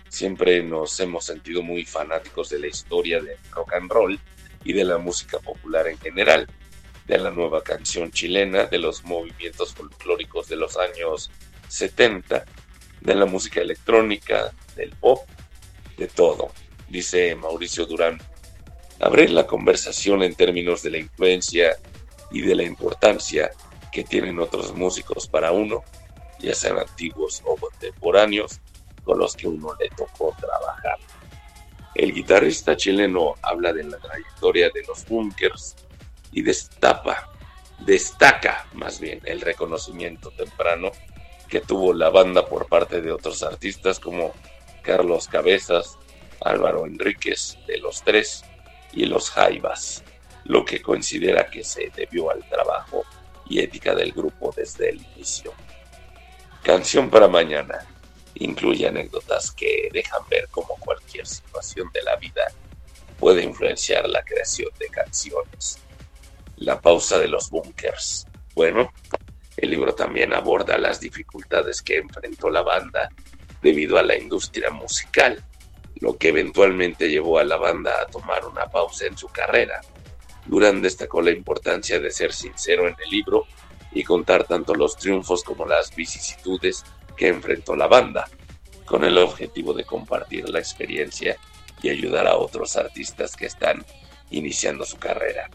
siempre nos hemos sentido muy fanáticos de la historia del rock and roll y de la música popular en general, de la nueva canción chilena, de los movimientos folclóricos de los años 70, de la música electrónica, del pop, de todo, dice Mauricio Durán. Abrir la conversación en términos de la influencia y de la importancia que tienen otros músicos para uno, ya sean antiguos o contemporáneos, con los que uno le tocó trabajar. El guitarrista chileno habla de la trayectoria de los bunkers y destapa, destaca más bien el reconocimiento temprano que tuvo la banda por parte de otros artistas como Carlos Cabezas, Álvaro Enríquez de los Tres y los Jaivas, lo que considera que se debió al trabajo y ética del grupo desde el inicio. Canción para mañana incluye anécdotas que dejan ver cómo cualquier situación de la vida puede influenciar la creación de canciones. La pausa de los bunkers. Bueno, el libro también aborda las dificultades que enfrentó la banda debido a la industria musical, lo que eventualmente llevó a la banda a tomar una pausa en su carrera. Durán destacó la importancia de ser sincero en el libro y contar tanto los triunfos como las vicisitudes que enfrentó la banda, con el objetivo de compartir la experiencia y ayudar a otros artistas que están iniciando su carrera.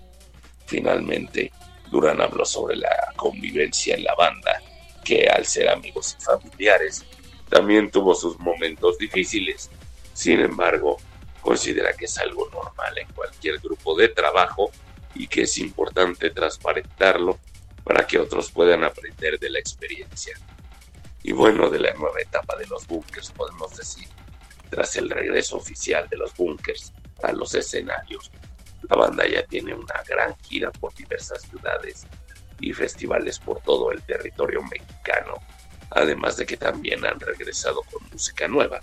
Finalmente, Durán habló sobre la convivencia en la banda, que al ser amigos y familiares, también tuvo sus momentos difíciles. Sin embargo, considera que es algo normal en cualquier grupo de trabajo y que es importante transparentarlo para que otros puedan aprender de la experiencia. Y bueno, de la nueva etapa de los bunkers podemos decir, tras el regreso oficial de los bunkers a los escenarios, la banda ya tiene una gran gira por diversas ciudades y festivales por todo el territorio mexicano, además de que también han regresado con música nueva.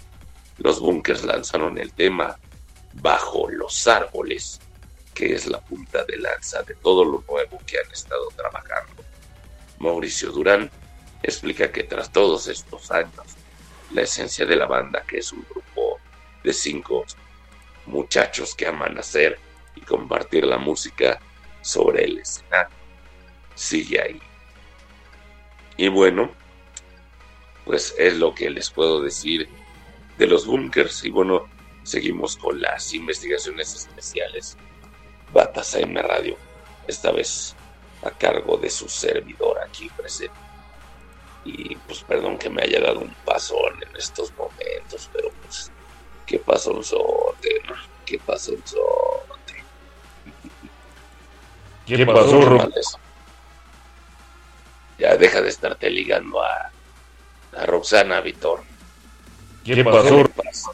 Los bunkers lanzaron el tema Bajo los árboles, que es la punta de lanza de todo lo nuevo que han estado trabajando. Mauricio Durán explica que tras todos estos años, la esencia de la banda, que es un grupo de cinco muchachos que aman hacer y compartir la música sobre el escenario, sigue ahí. Y bueno, pues es lo que les puedo decir de los bunkers. Y bueno, seguimos con las investigaciones especiales Batas AM Radio, esta vez a cargo de su servidor aquí presente. Y pues perdón que me haya dado un pasón en estos momentos, pero pues, ¿qué pasó un sote? ¿Qué pasó un sote? ¿Qué pasó, Ro- Ya deja de estarte ligando a, a Roxana, Vitor. ¿Qué pasó? en paz.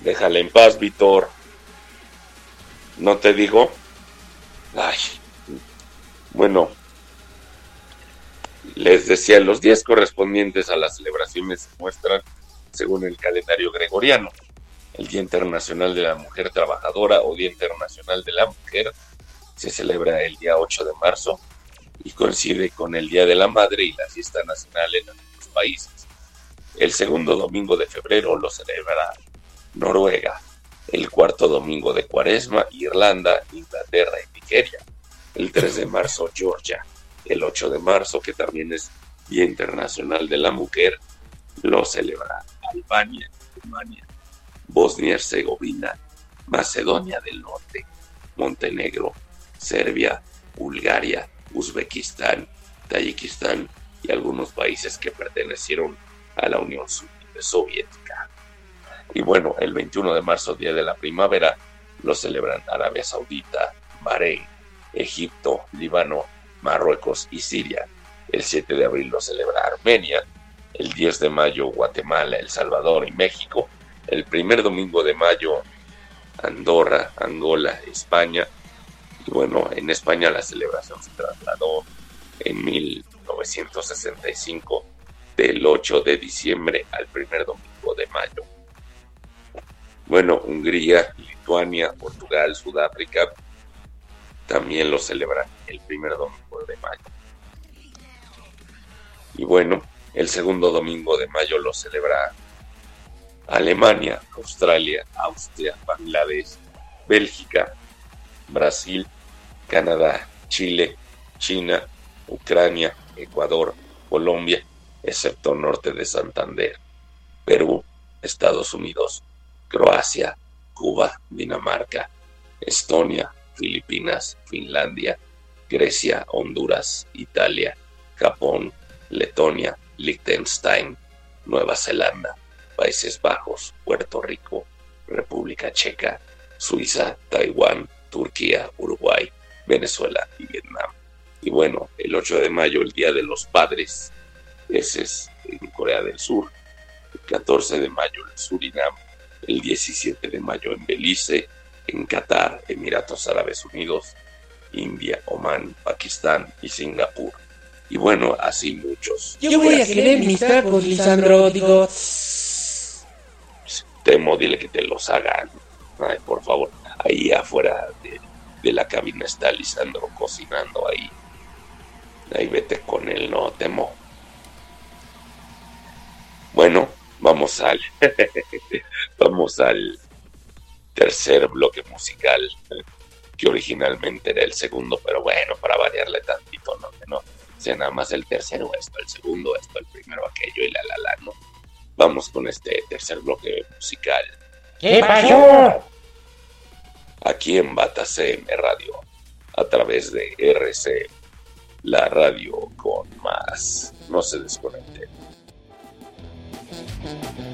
Déjala en paz, Vitor. ¿No te digo? Ay. Bueno. Les decía, los días correspondientes a las celebraciones se muestran según el calendario gregoriano. El Día Internacional de la Mujer Trabajadora o Día Internacional de la Mujer se celebra el día 8 de marzo y coincide con el Día de la Madre y la fiesta nacional en algunos países. El segundo domingo de febrero lo celebra Noruega, el cuarto domingo de Cuaresma, Irlanda, Inglaterra y Nigeria. El 3 de marzo, Georgia. El 8 de marzo, que también es Día Internacional de la Mujer, lo celebra Albania, Rumania, Bosnia-Herzegovina, Macedonia del Norte, Montenegro, Serbia, Bulgaria, Uzbekistán, Tayikistán y algunos países que pertenecieron a la Unión Soviética. Y bueno, el 21 de marzo, Día de la Primavera, lo celebran Arabia Saudita, Bahrein, Egipto, Líbano, Marruecos y Siria. El 7 de abril lo celebra Armenia, el 10 de mayo Guatemala, El Salvador y México, el primer domingo de mayo Andorra, Angola, España. Y bueno, en España la celebración se trasladó en 1965 del 8 de diciembre al primer domingo de mayo. Bueno, Hungría, Lituania, Portugal, Sudáfrica también lo celebran el primer domingo de mayo. Y bueno, el segundo domingo de mayo lo celebra Alemania, Australia, Austria, Bangladesh, Bélgica, Brasil, Canadá, Chile, China, Ucrania, Ecuador, Colombia, excepto norte de Santander, Perú, Estados Unidos, Croacia, Cuba, Dinamarca, Estonia, Filipinas, Finlandia, Grecia, Honduras, Italia, Japón, Letonia, Liechtenstein, Nueva Zelanda, Países Bajos, Puerto Rico, República Checa, Suiza, Taiwán, Turquía, Uruguay, Venezuela y Vietnam. Y bueno, el 8 de mayo, el Día de los Padres, ese es en Corea del Sur. El 14 de mayo en Surinam, el 17 de mayo en Belice, en Qatar, Emiratos Árabes Unidos, India, Omán, Pakistán y Singapur. Y bueno, así muchos. Yo voy a querer mis tacos, Lisandro. Digo, Temo, dile que te los hagan. Ay, por favor. Ahí afuera de, de la cabina está Lisandro cocinando ahí. Ahí vete con él, no, Temo. Bueno, vamos al vamos al tercer bloque musical que originalmente era el segundo, pero bueno, para variarle tantito, no que no sea nada más el tercero esto, el segundo esto, el primero aquello y la la la, no. Vamos con este tercer bloque musical ¿qué pasó? aquí en Bata CM Radio a través de RC, la radio con más. No se desconecten. Mm-hmm.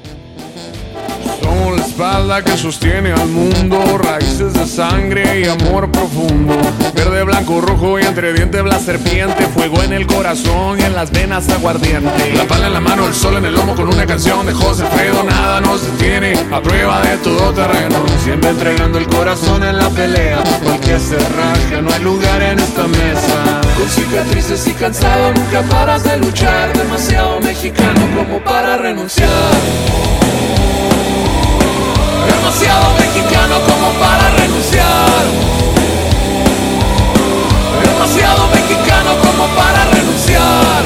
Somos la espalda que sostiene al mundo, raíces de sangre y amor profundo. Verde, blanco, rojo y entre dientes la serpiente, fuego en el corazón y en las venas aguardiente. La pala en la mano, el sol en el lomo con una canción de José Fredo, nada nos detiene, a prueba de todo terreno. Siempre entregando el corazón en la pelea, porque se raja, no hay lugar en esta mesa. Con cicatrices y cansado, nunca paras de luchar, demasiado mexicano como para renunciar. Demasiado mexicano como para renunciar. Demasiado mexicano como para renunciar.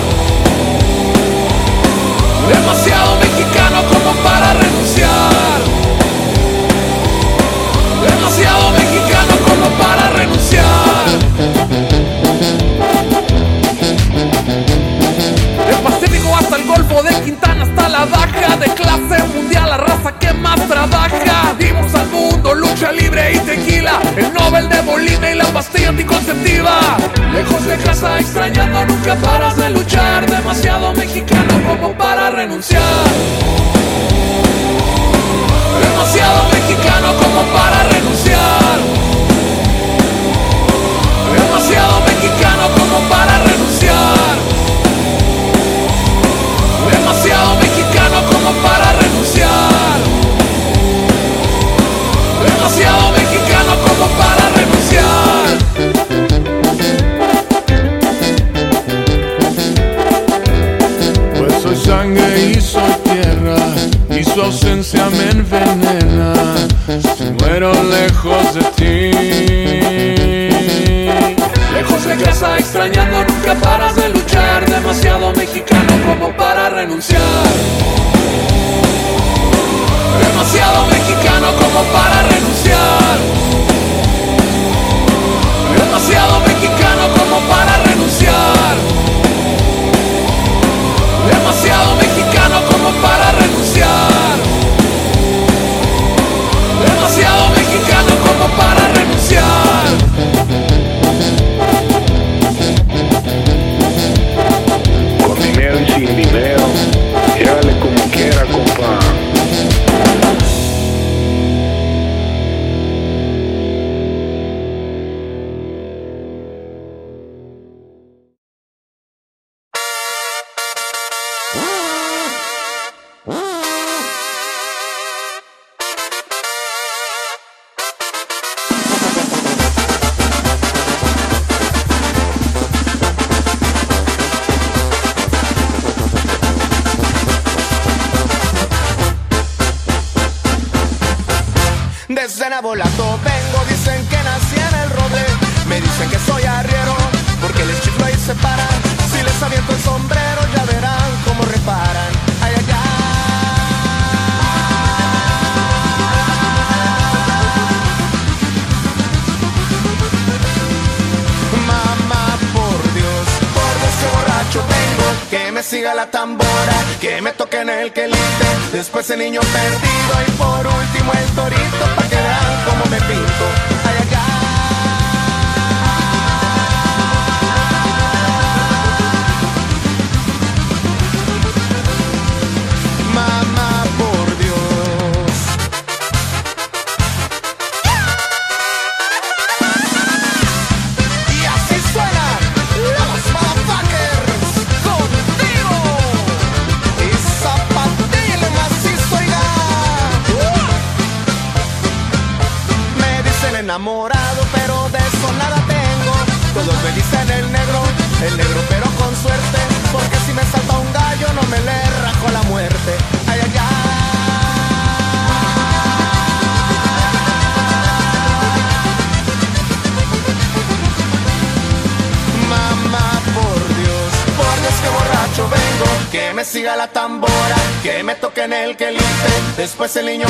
Demasiado mexicano como para renunciar. Demasiado mexicano como para renunciar. Del Pacífico hasta el Golfo, de Quintana hasta la Baja, de clase mundial, la raza más trabaja. Dimos al mundo lucha libre y tequila, el Nobel de Bolivia y la pastilla anticonceptiva. Lejos de casa extrañando, nunca paras de luchar. Demasiado mexicano como para renunciar. Demasiado mexicano como para renunciar. Demasiado mexicano como para renunciar. Demasiado mexicano como para y su ausencia me envenena. Muero lejos de ti. Lejos de casa extrañando, nunca paras de luchar. Demasiado mexicano como para renunciar. Demasiado mexicano como para renunciar. Demasiado mexicano como para renunciar. Demasiado mexicano como para renunciar. ese niño. brasileño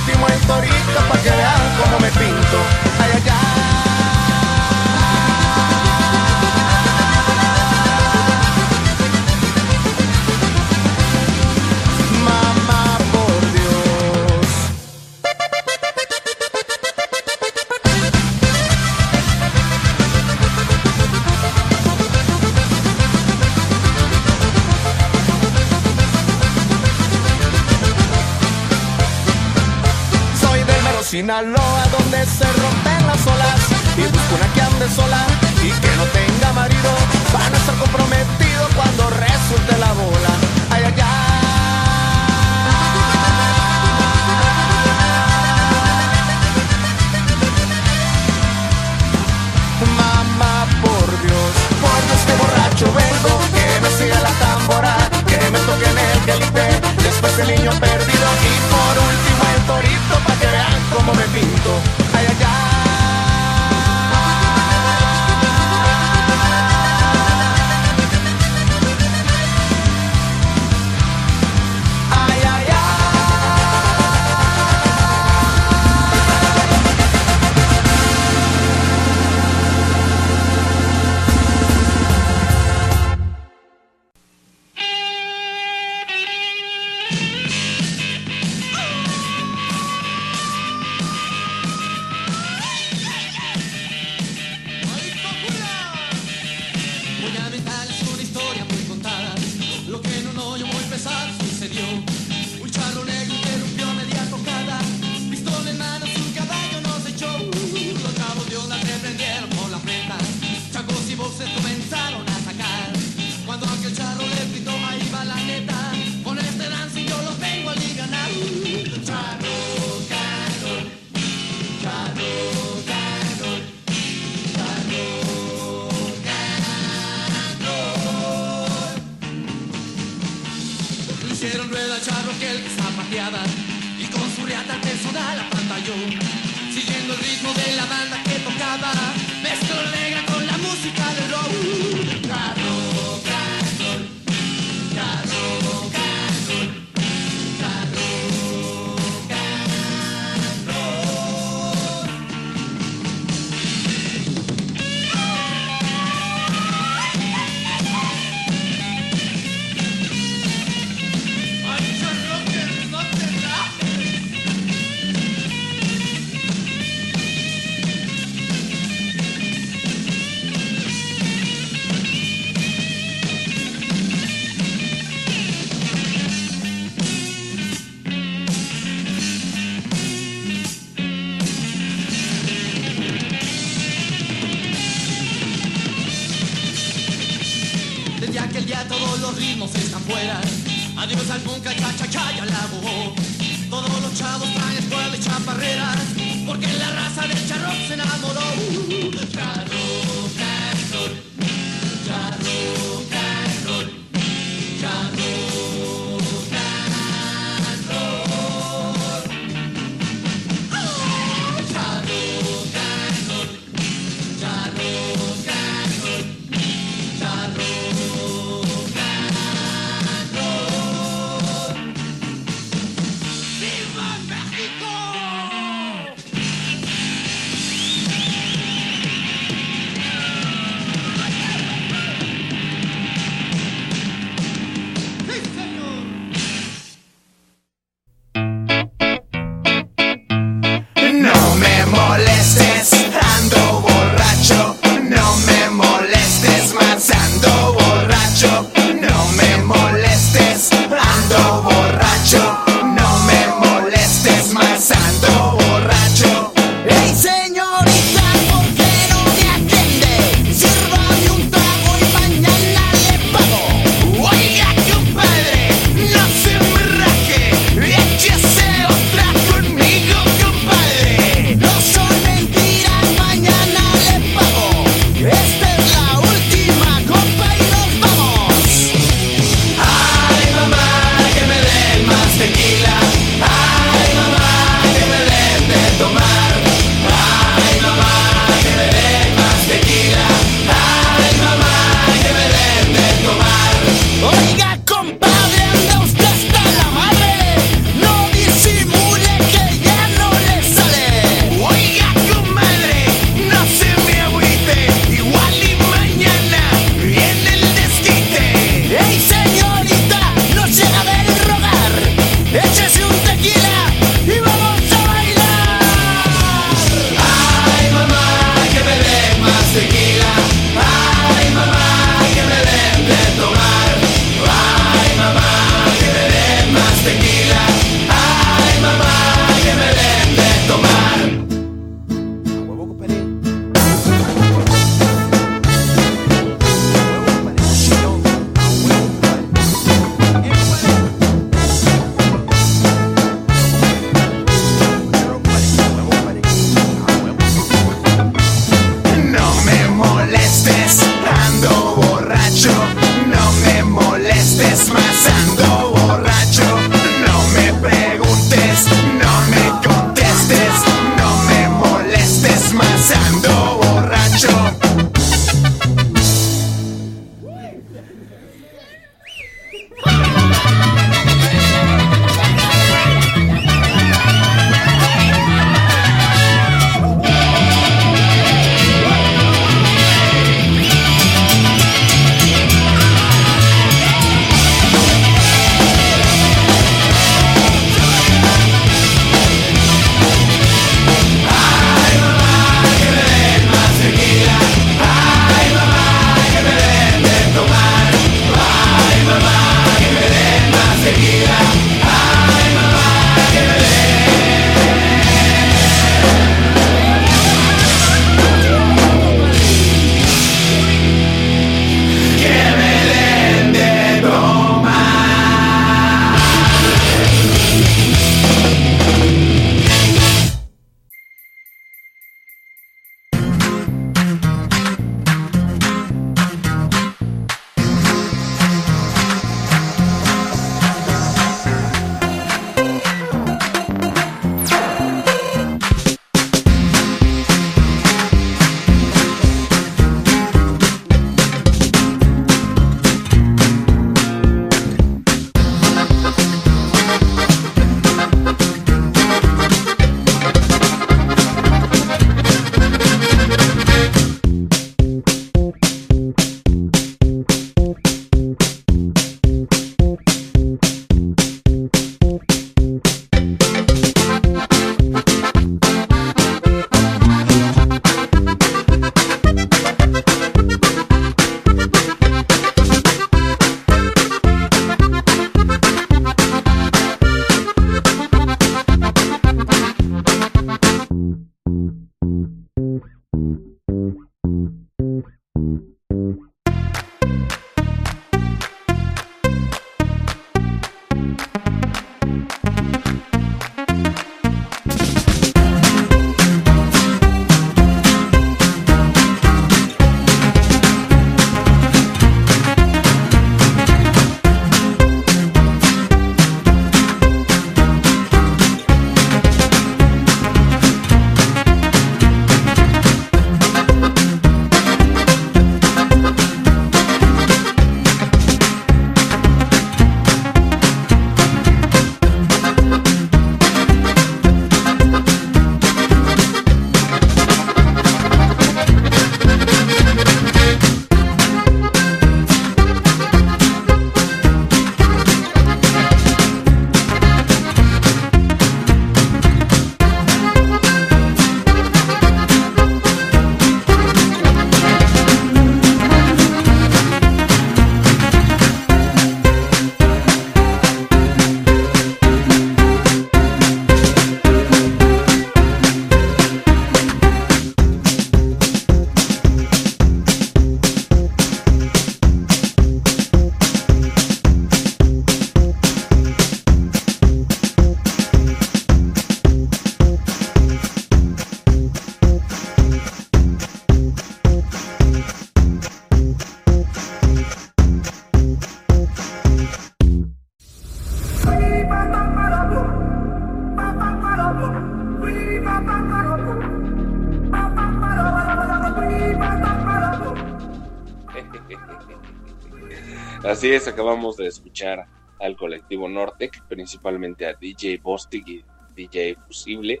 acabamos de escuchar al colectivo Nortec, principalmente a DJ Bostic y DJ Fusible,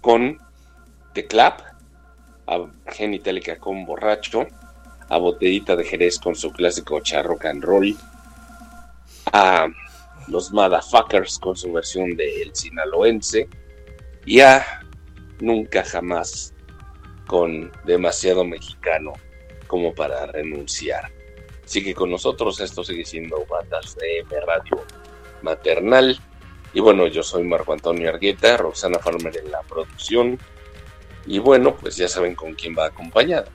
con The Clap, a Genitalica con Borracho, a Botellita de Jerez con su clásico charro and roll, a los Motherfuckers con su versión de El Sinaloense, y a Nunca Jamás con demasiado mexicano como para renunciar. Sigue con nosotros, esto sigue siendo Batas de Radio Maternal. Y bueno, yo soy Marco Antonio Argueta, Roxana Farmer en la producción. Y bueno, pues ya saben con quién va acompañada.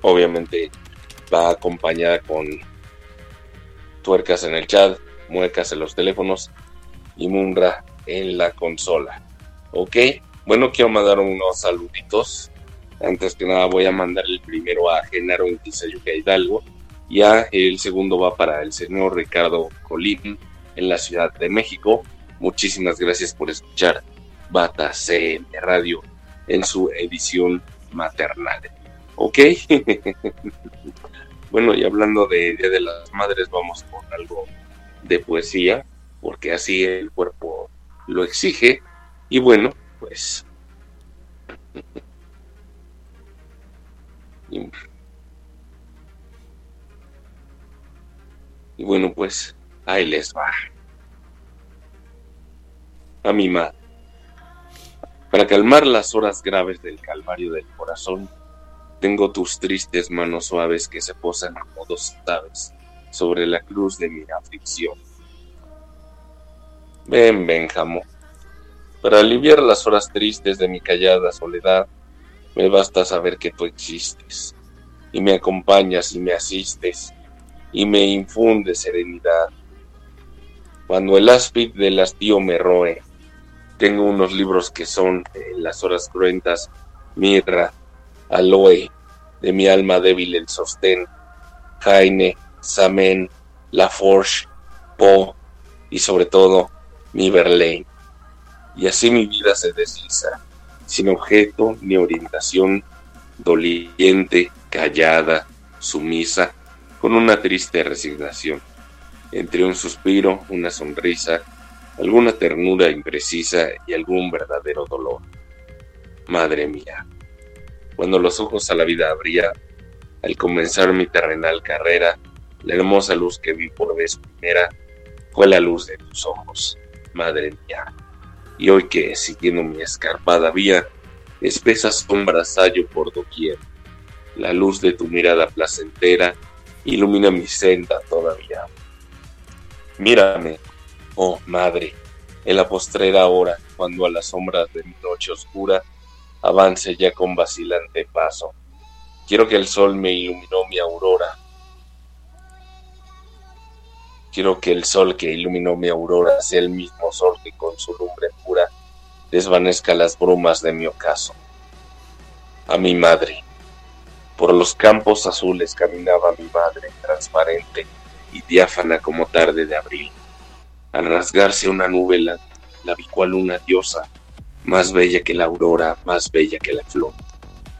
Obviamente va acompañada con tuercas en el chat, muecas en los teléfonos y Munra en la consola. Ok, bueno, quiero mandar unos saluditos antes que nada voy a mandar el primero a Genaro Intisayuca Hidalgo y el segundo va para el señor Ricardo Colín en la Ciudad de México. Muchísimas gracias por escuchar Bata CM Radio en su edición maternal. ¿Ok? bueno, y hablando de Día de las Madres, vamos con algo de poesía, porque así el cuerpo lo exige. Y bueno, pues y, bueno, pues ahí les va. A mi madre. Para calmar las horas graves del calvario del corazón, tengo tus tristes manos suaves que se posan como dos aves sobre la cruz de mi aflicción. Ven, Benjamín, para aliviar las horas tristes de mi callada soledad, me basta saber que tú existes y me acompañas y me asistes y me infundes serenidad. Cuando el áspid del hastío me roe, tengo unos libros que son en las horas cruentas, mirra, aloe, de mi alma débil el sostén, Jaime, Samen, Laforge, Po y sobre todo mi Verlaine. Y así mi vida se desliza sin objeto ni orientación, doliente, callada, sumisa, con una triste resignación, entre un suspiro, una sonrisa, alguna ternura imprecisa y algún verdadero dolor. Madre mía, cuando los ojos a la vida abría, al comenzar mi terrenal carrera, la hermosa luz que vi por vez primera fue la luz de tus ojos, madre mía y hoy que, siguiendo mi escarpada vía, espesas sombras hallo por doquier. La luz de tu mirada placentera ilumina mi senda todavía. Mírame, oh madre, en la postrera hora, cuando a las sombras de mi noche oscura avance ya con vacilante paso. Quiero que el sol me iluminó mi aurora, Quiero que el sol que iluminó mi aurora sea el mismo sol que con su lumbre desvanezca las brumas de mi ocaso. A mi madre. Por los campos azules caminaba mi madre, transparente y diáfana como tarde de abril. Al rasgarse una nube la, vi cual una diosa, más bella que la aurora, más bella que la flor.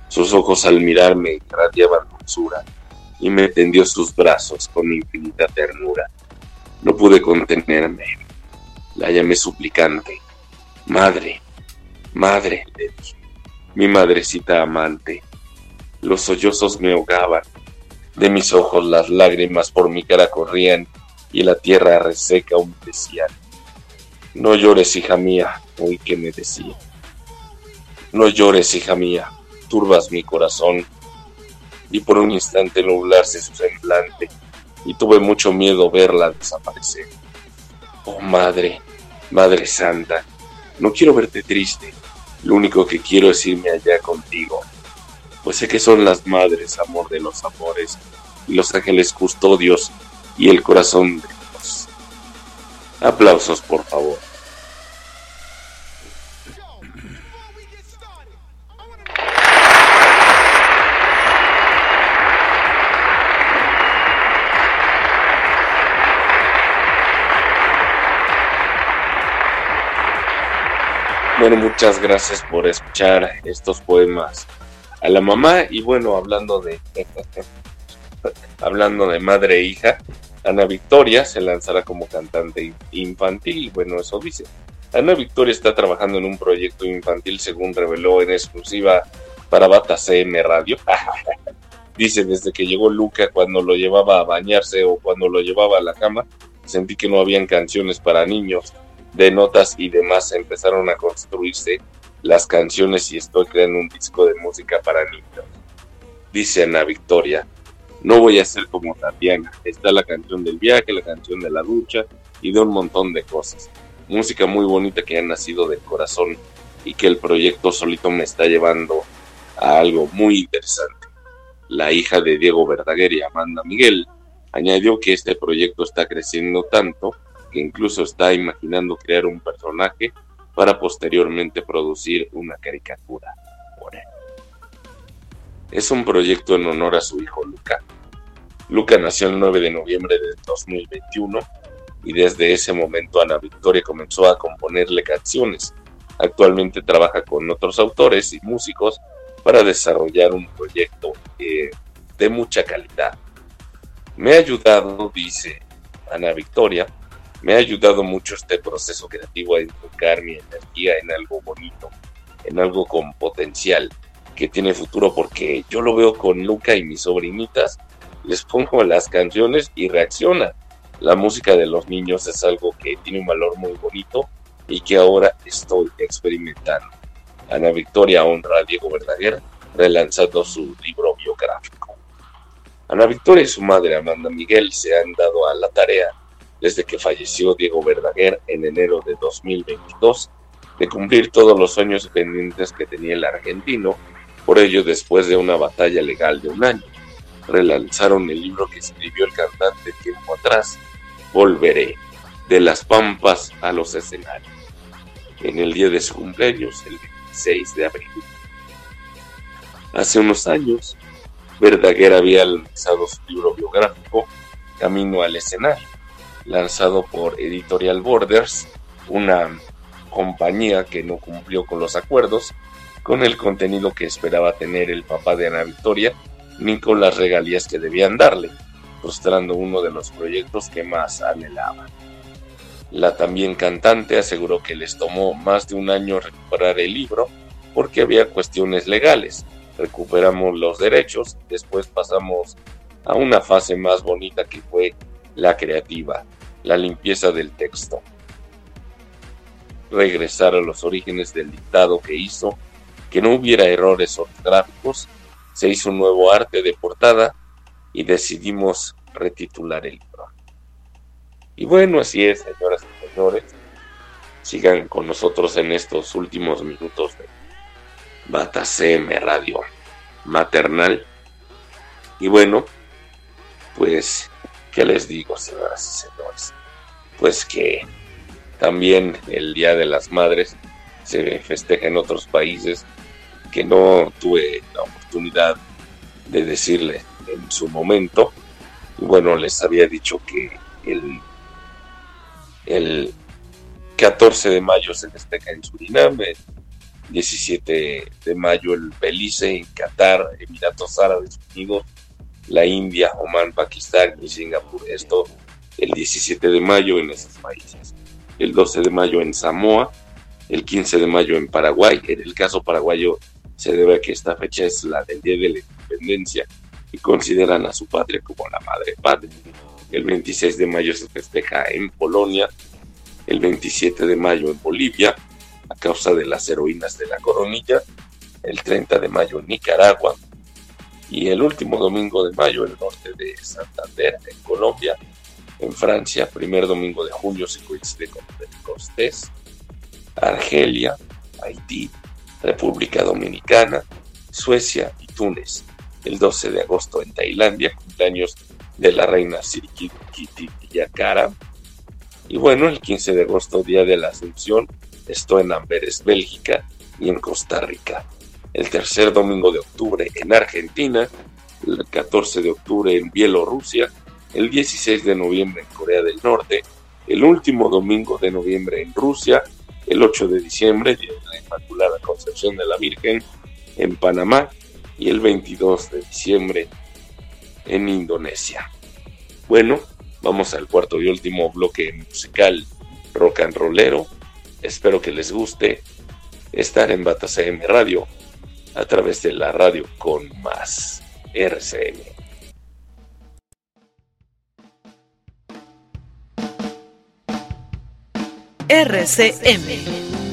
Sus ojos al mirarme radiaban dulzura y me tendió sus brazos con infinita ternura. No pude contenerme. La llamé suplicante. Madre, madre. Mi madrecita amante. Los sollozos me ahogaban. De mis ojos las lágrimas por mi cara corrían y la tierra reseca humedecía. No llores, hija mía, oí que me decía. No llores, hija mía, turbas mi corazón. Y por un instante nublarse su semblante y tuve mucho miedo verla desaparecer. Oh madre, madre santa, no quiero verte triste, lo único que quiero es irme allá contigo, pues sé que son las madres, amor de los amores, y los ángeles custodios y el corazón de Dios. Aplausos, por favor. Bueno, muchas gracias por escuchar estos poemas a la mamá. Y bueno, hablando de, hablando de madre e hija, Ana Victoria se lanzará como cantante infantil. Bueno, eso dice. Ana Victoria está trabajando en un proyecto infantil, según reveló en exclusiva para Bata CM Radio. dice, desde que llegó Luca, cuando lo llevaba a bañarse o cuando lo llevaba a la cama, sentí que no habían canciones para niños. De notas y demás empezaron a construirse las canciones y estoy creando un disco de música para niños. Dice Ana Victoria, no voy a ser como Tatiana. Está la canción del viaje, la canción de la ducha y de un montón de cosas. Música muy bonita que ha nacido del corazón y que el proyecto solito me está llevando a algo muy interesante. La hija de Diego Verdaguer y Amanda Miguel añadió que este proyecto está creciendo tanto que incluso está imaginando crear un personaje para posteriormente producir una caricatura. Es un proyecto en honor a su hijo Luca, Luca nació el 9 de noviembre de 2021 y desde ese momento Ana Victoria comenzó a componerle canciones. Actualmente trabaja con otros autores y músicos para desarrollar un proyecto eh, de mucha calidad. Me ha ayudado, dice Ana Victoria, me ha ayudado mucho este proceso creativo a enfocar mi energía en algo bonito, en algo con potencial, que tiene futuro, porque yo lo veo con Luca y mis sobrinitas les pongo las canciones y reacciona. La música de los niños es algo que tiene un valor muy bonito y que ahora estoy experimentando. Ana Victoria honra a Diego Verdaguer relanzando su libro biográfico. Ana Victoria y su madre Amanda Miguel se han dado a la tarea desde que falleció Diego Verdaguer en enero de 2022 de cumplir todos los sueños pendientes que tenía el argentino, por ello después de una batalla legal de un año relanzaron el libro que escribió el cantante tiempo atrás, Volveré, de las pampas a los escenarios, en el día de su cumpleaños, el 26 de abril. Hace unos años, Verdaguer había lanzado su libro biográfico, Camino al escenario, lanzado por Editorial Borders, una compañía que no cumplió con los acuerdos con el contenido que esperaba tener el papá de Ana Victoria ni con las regalías que debían darle, frustrando uno de los proyectos que más anhelaban. La también cantante aseguró que les tomó más de un año recuperar el libro porque había cuestiones legales. Recuperamos los derechos, después pasamos a una fase más bonita que fue la creativa, la limpieza del texto. Regresar a los orígenes del dictado que hizo que no hubiera errores ortográficos se hizo un nuevo arte de portada y decidimos retitular el libro. Y bueno, así es, señoras y señores. Sigan con nosotros en estos últimos minutos de Bata CM Radio Maternal. Y bueno, pues, ¿qué les digo, señoras y señores? Pues que también el Día de las Madres se festeja en otros países que no tuve la oportunidad de decirle en su momento. Bueno, les había dicho que el, el 14 de mayo se festeja en Surinam, el 17 de mayo en Belice, en Qatar, Emiratos Árabes Unidos, la India, Oman, Pakistán y Singapur. Esto el 17 de mayo en esos países. El 12 de mayo en Samoa, el 15 de mayo en Paraguay. En el caso paraguayo se debe a que esta fecha es la del Día de la Independencia y consideran a su patria como la madre patria. El 26 de mayo se festeja en Polonia, el 27 de mayo en Bolivia, a causa de las heroínas de la coronilla, el 30 de mayo en Nicaragua y el último domingo de mayo en el norte de Santander, en Colombia, en Francia, primer domingo de se coincide con Pentecostés, Argelia, Haití, República Dominicana, Suecia y Túnez. El 12 de agosto en Tailandia, cumpleaños de la reina Sirikitiyakara. Y bueno, el 15 de agosto, Día de la Asunción, esto en Amberes, Bélgica y en Costa Rica. El tercer domingo de octubre en Argentina, el 14 de octubre en Bielorrusia, el 16 de noviembre en Corea del Norte, el último domingo de noviembre en Rusia el 8 de diciembre, Día de la Inmaculada Concepción de la Virgen en Panamá, y el 22 de diciembre en Indonesia. Bueno, vamos al cuarto y último bloque musical rock and rollero. Espero que les guste estar en Batacm Radio a través de la radio con más RCM. RCM.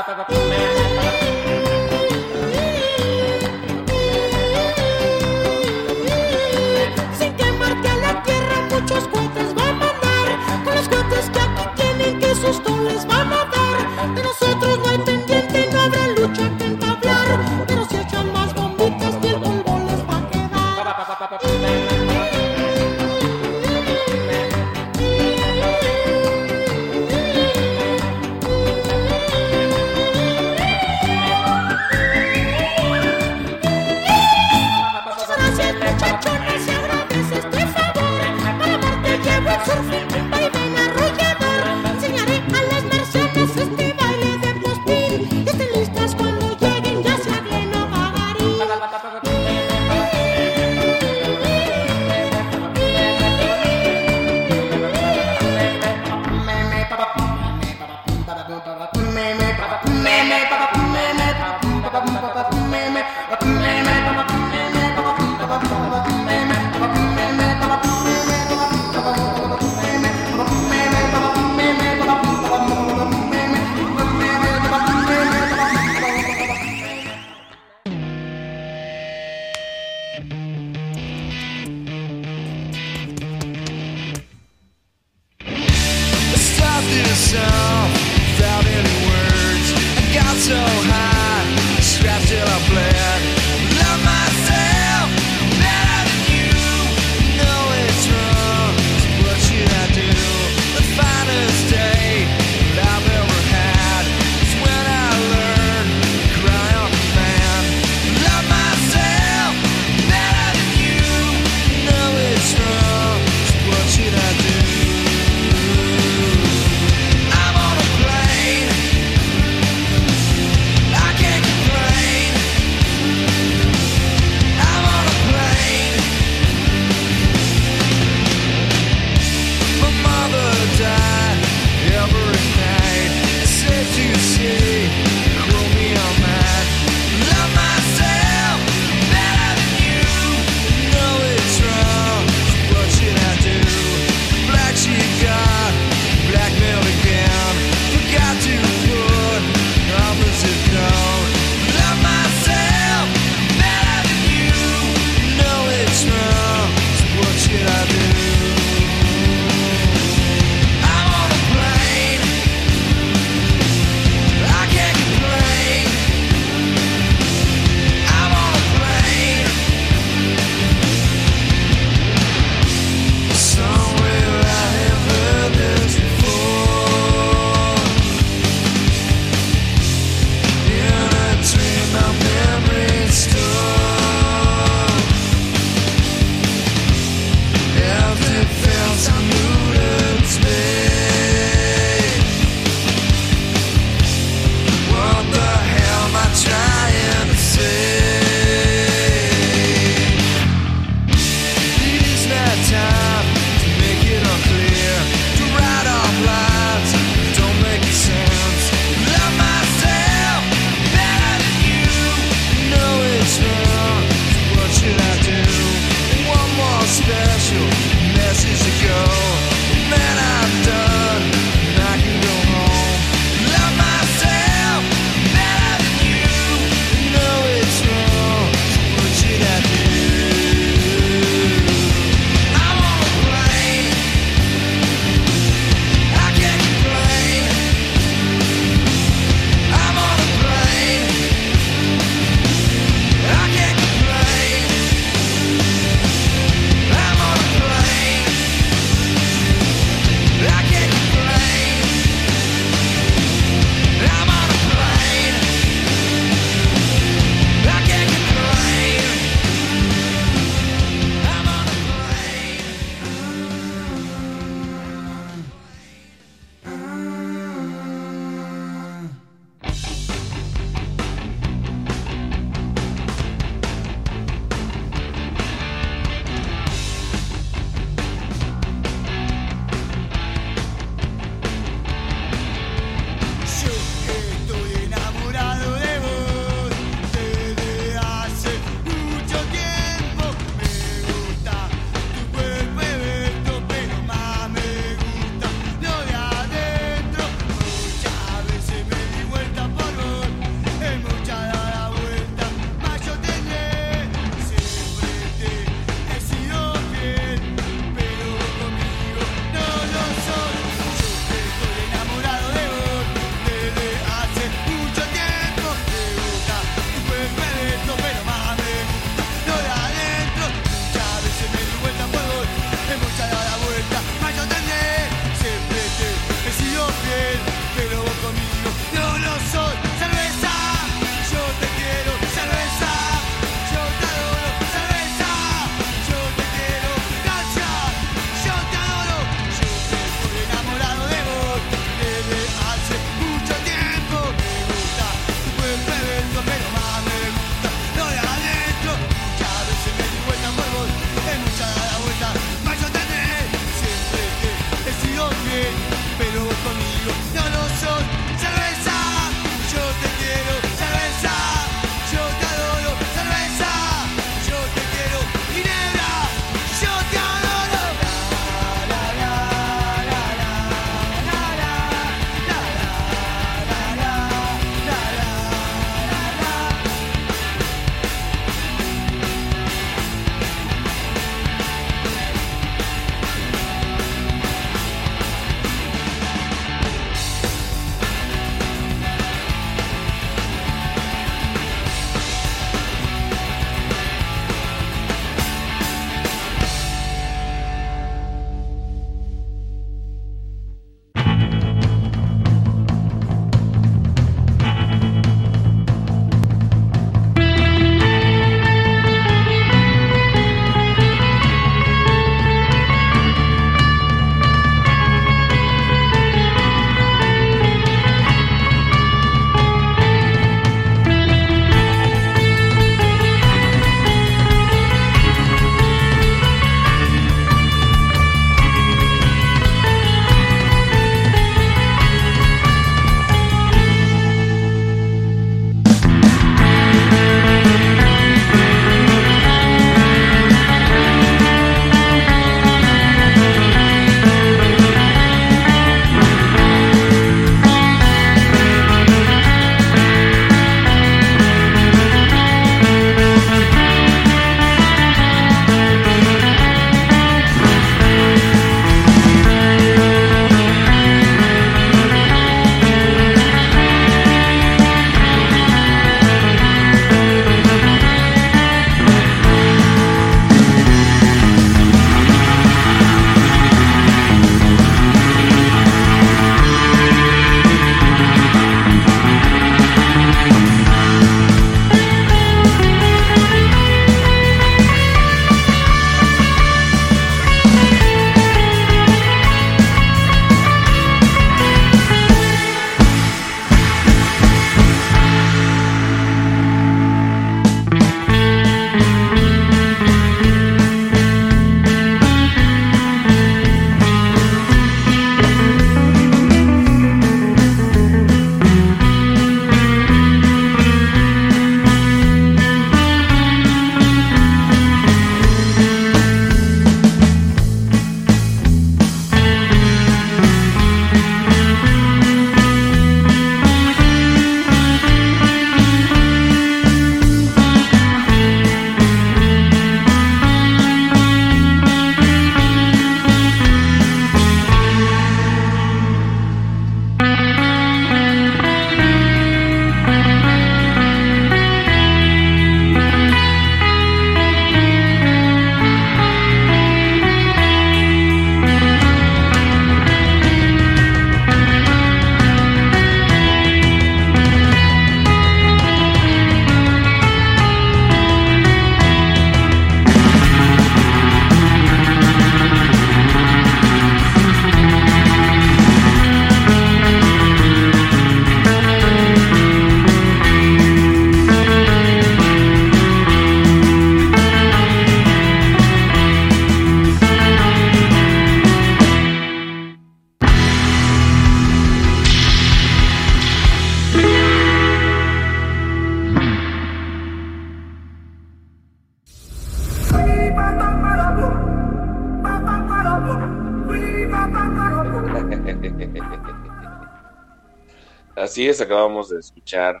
Así es, acabamos de escuchar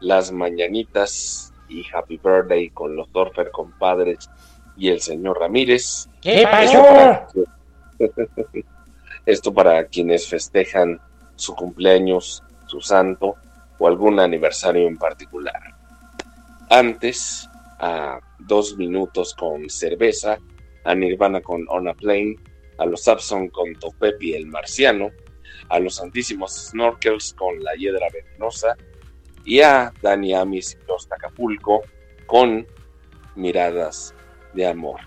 Las Mañanitas y Happy Birthday con los Dorfer compadres y el señor Ramírez. ¿Qué pasó? Esto para, esto para quienes festejan su cumpleaños, su santo o algún aniversario en particular. Antes, a dos minutos con cerveza, a Nirvana con On a Plane, a los Sapson con Topepi el Marciano, a los Santísimos Snorkels con La Hiedra Venenosa y a Dani Amis y los Acapulco con Miradas de Amor.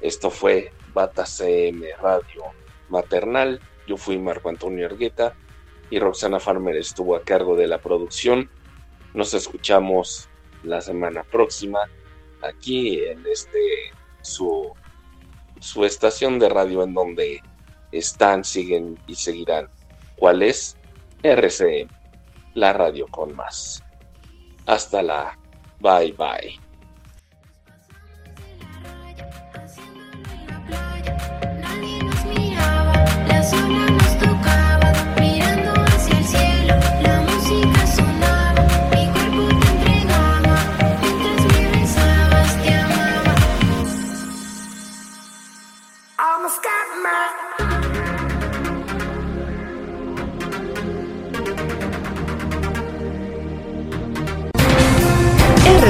Esto fue Bata CM Radio Maternal. Yo fui Marco Antonio Argueta y Roxana Farmer estuvo a cargo de la producción. Nos escuchamos la semana próxima aquí en este su, su estación de radio en donde están, siguen y seguirán. ¿Cuál es? RCM, la radio con más. Hasta la bye bye.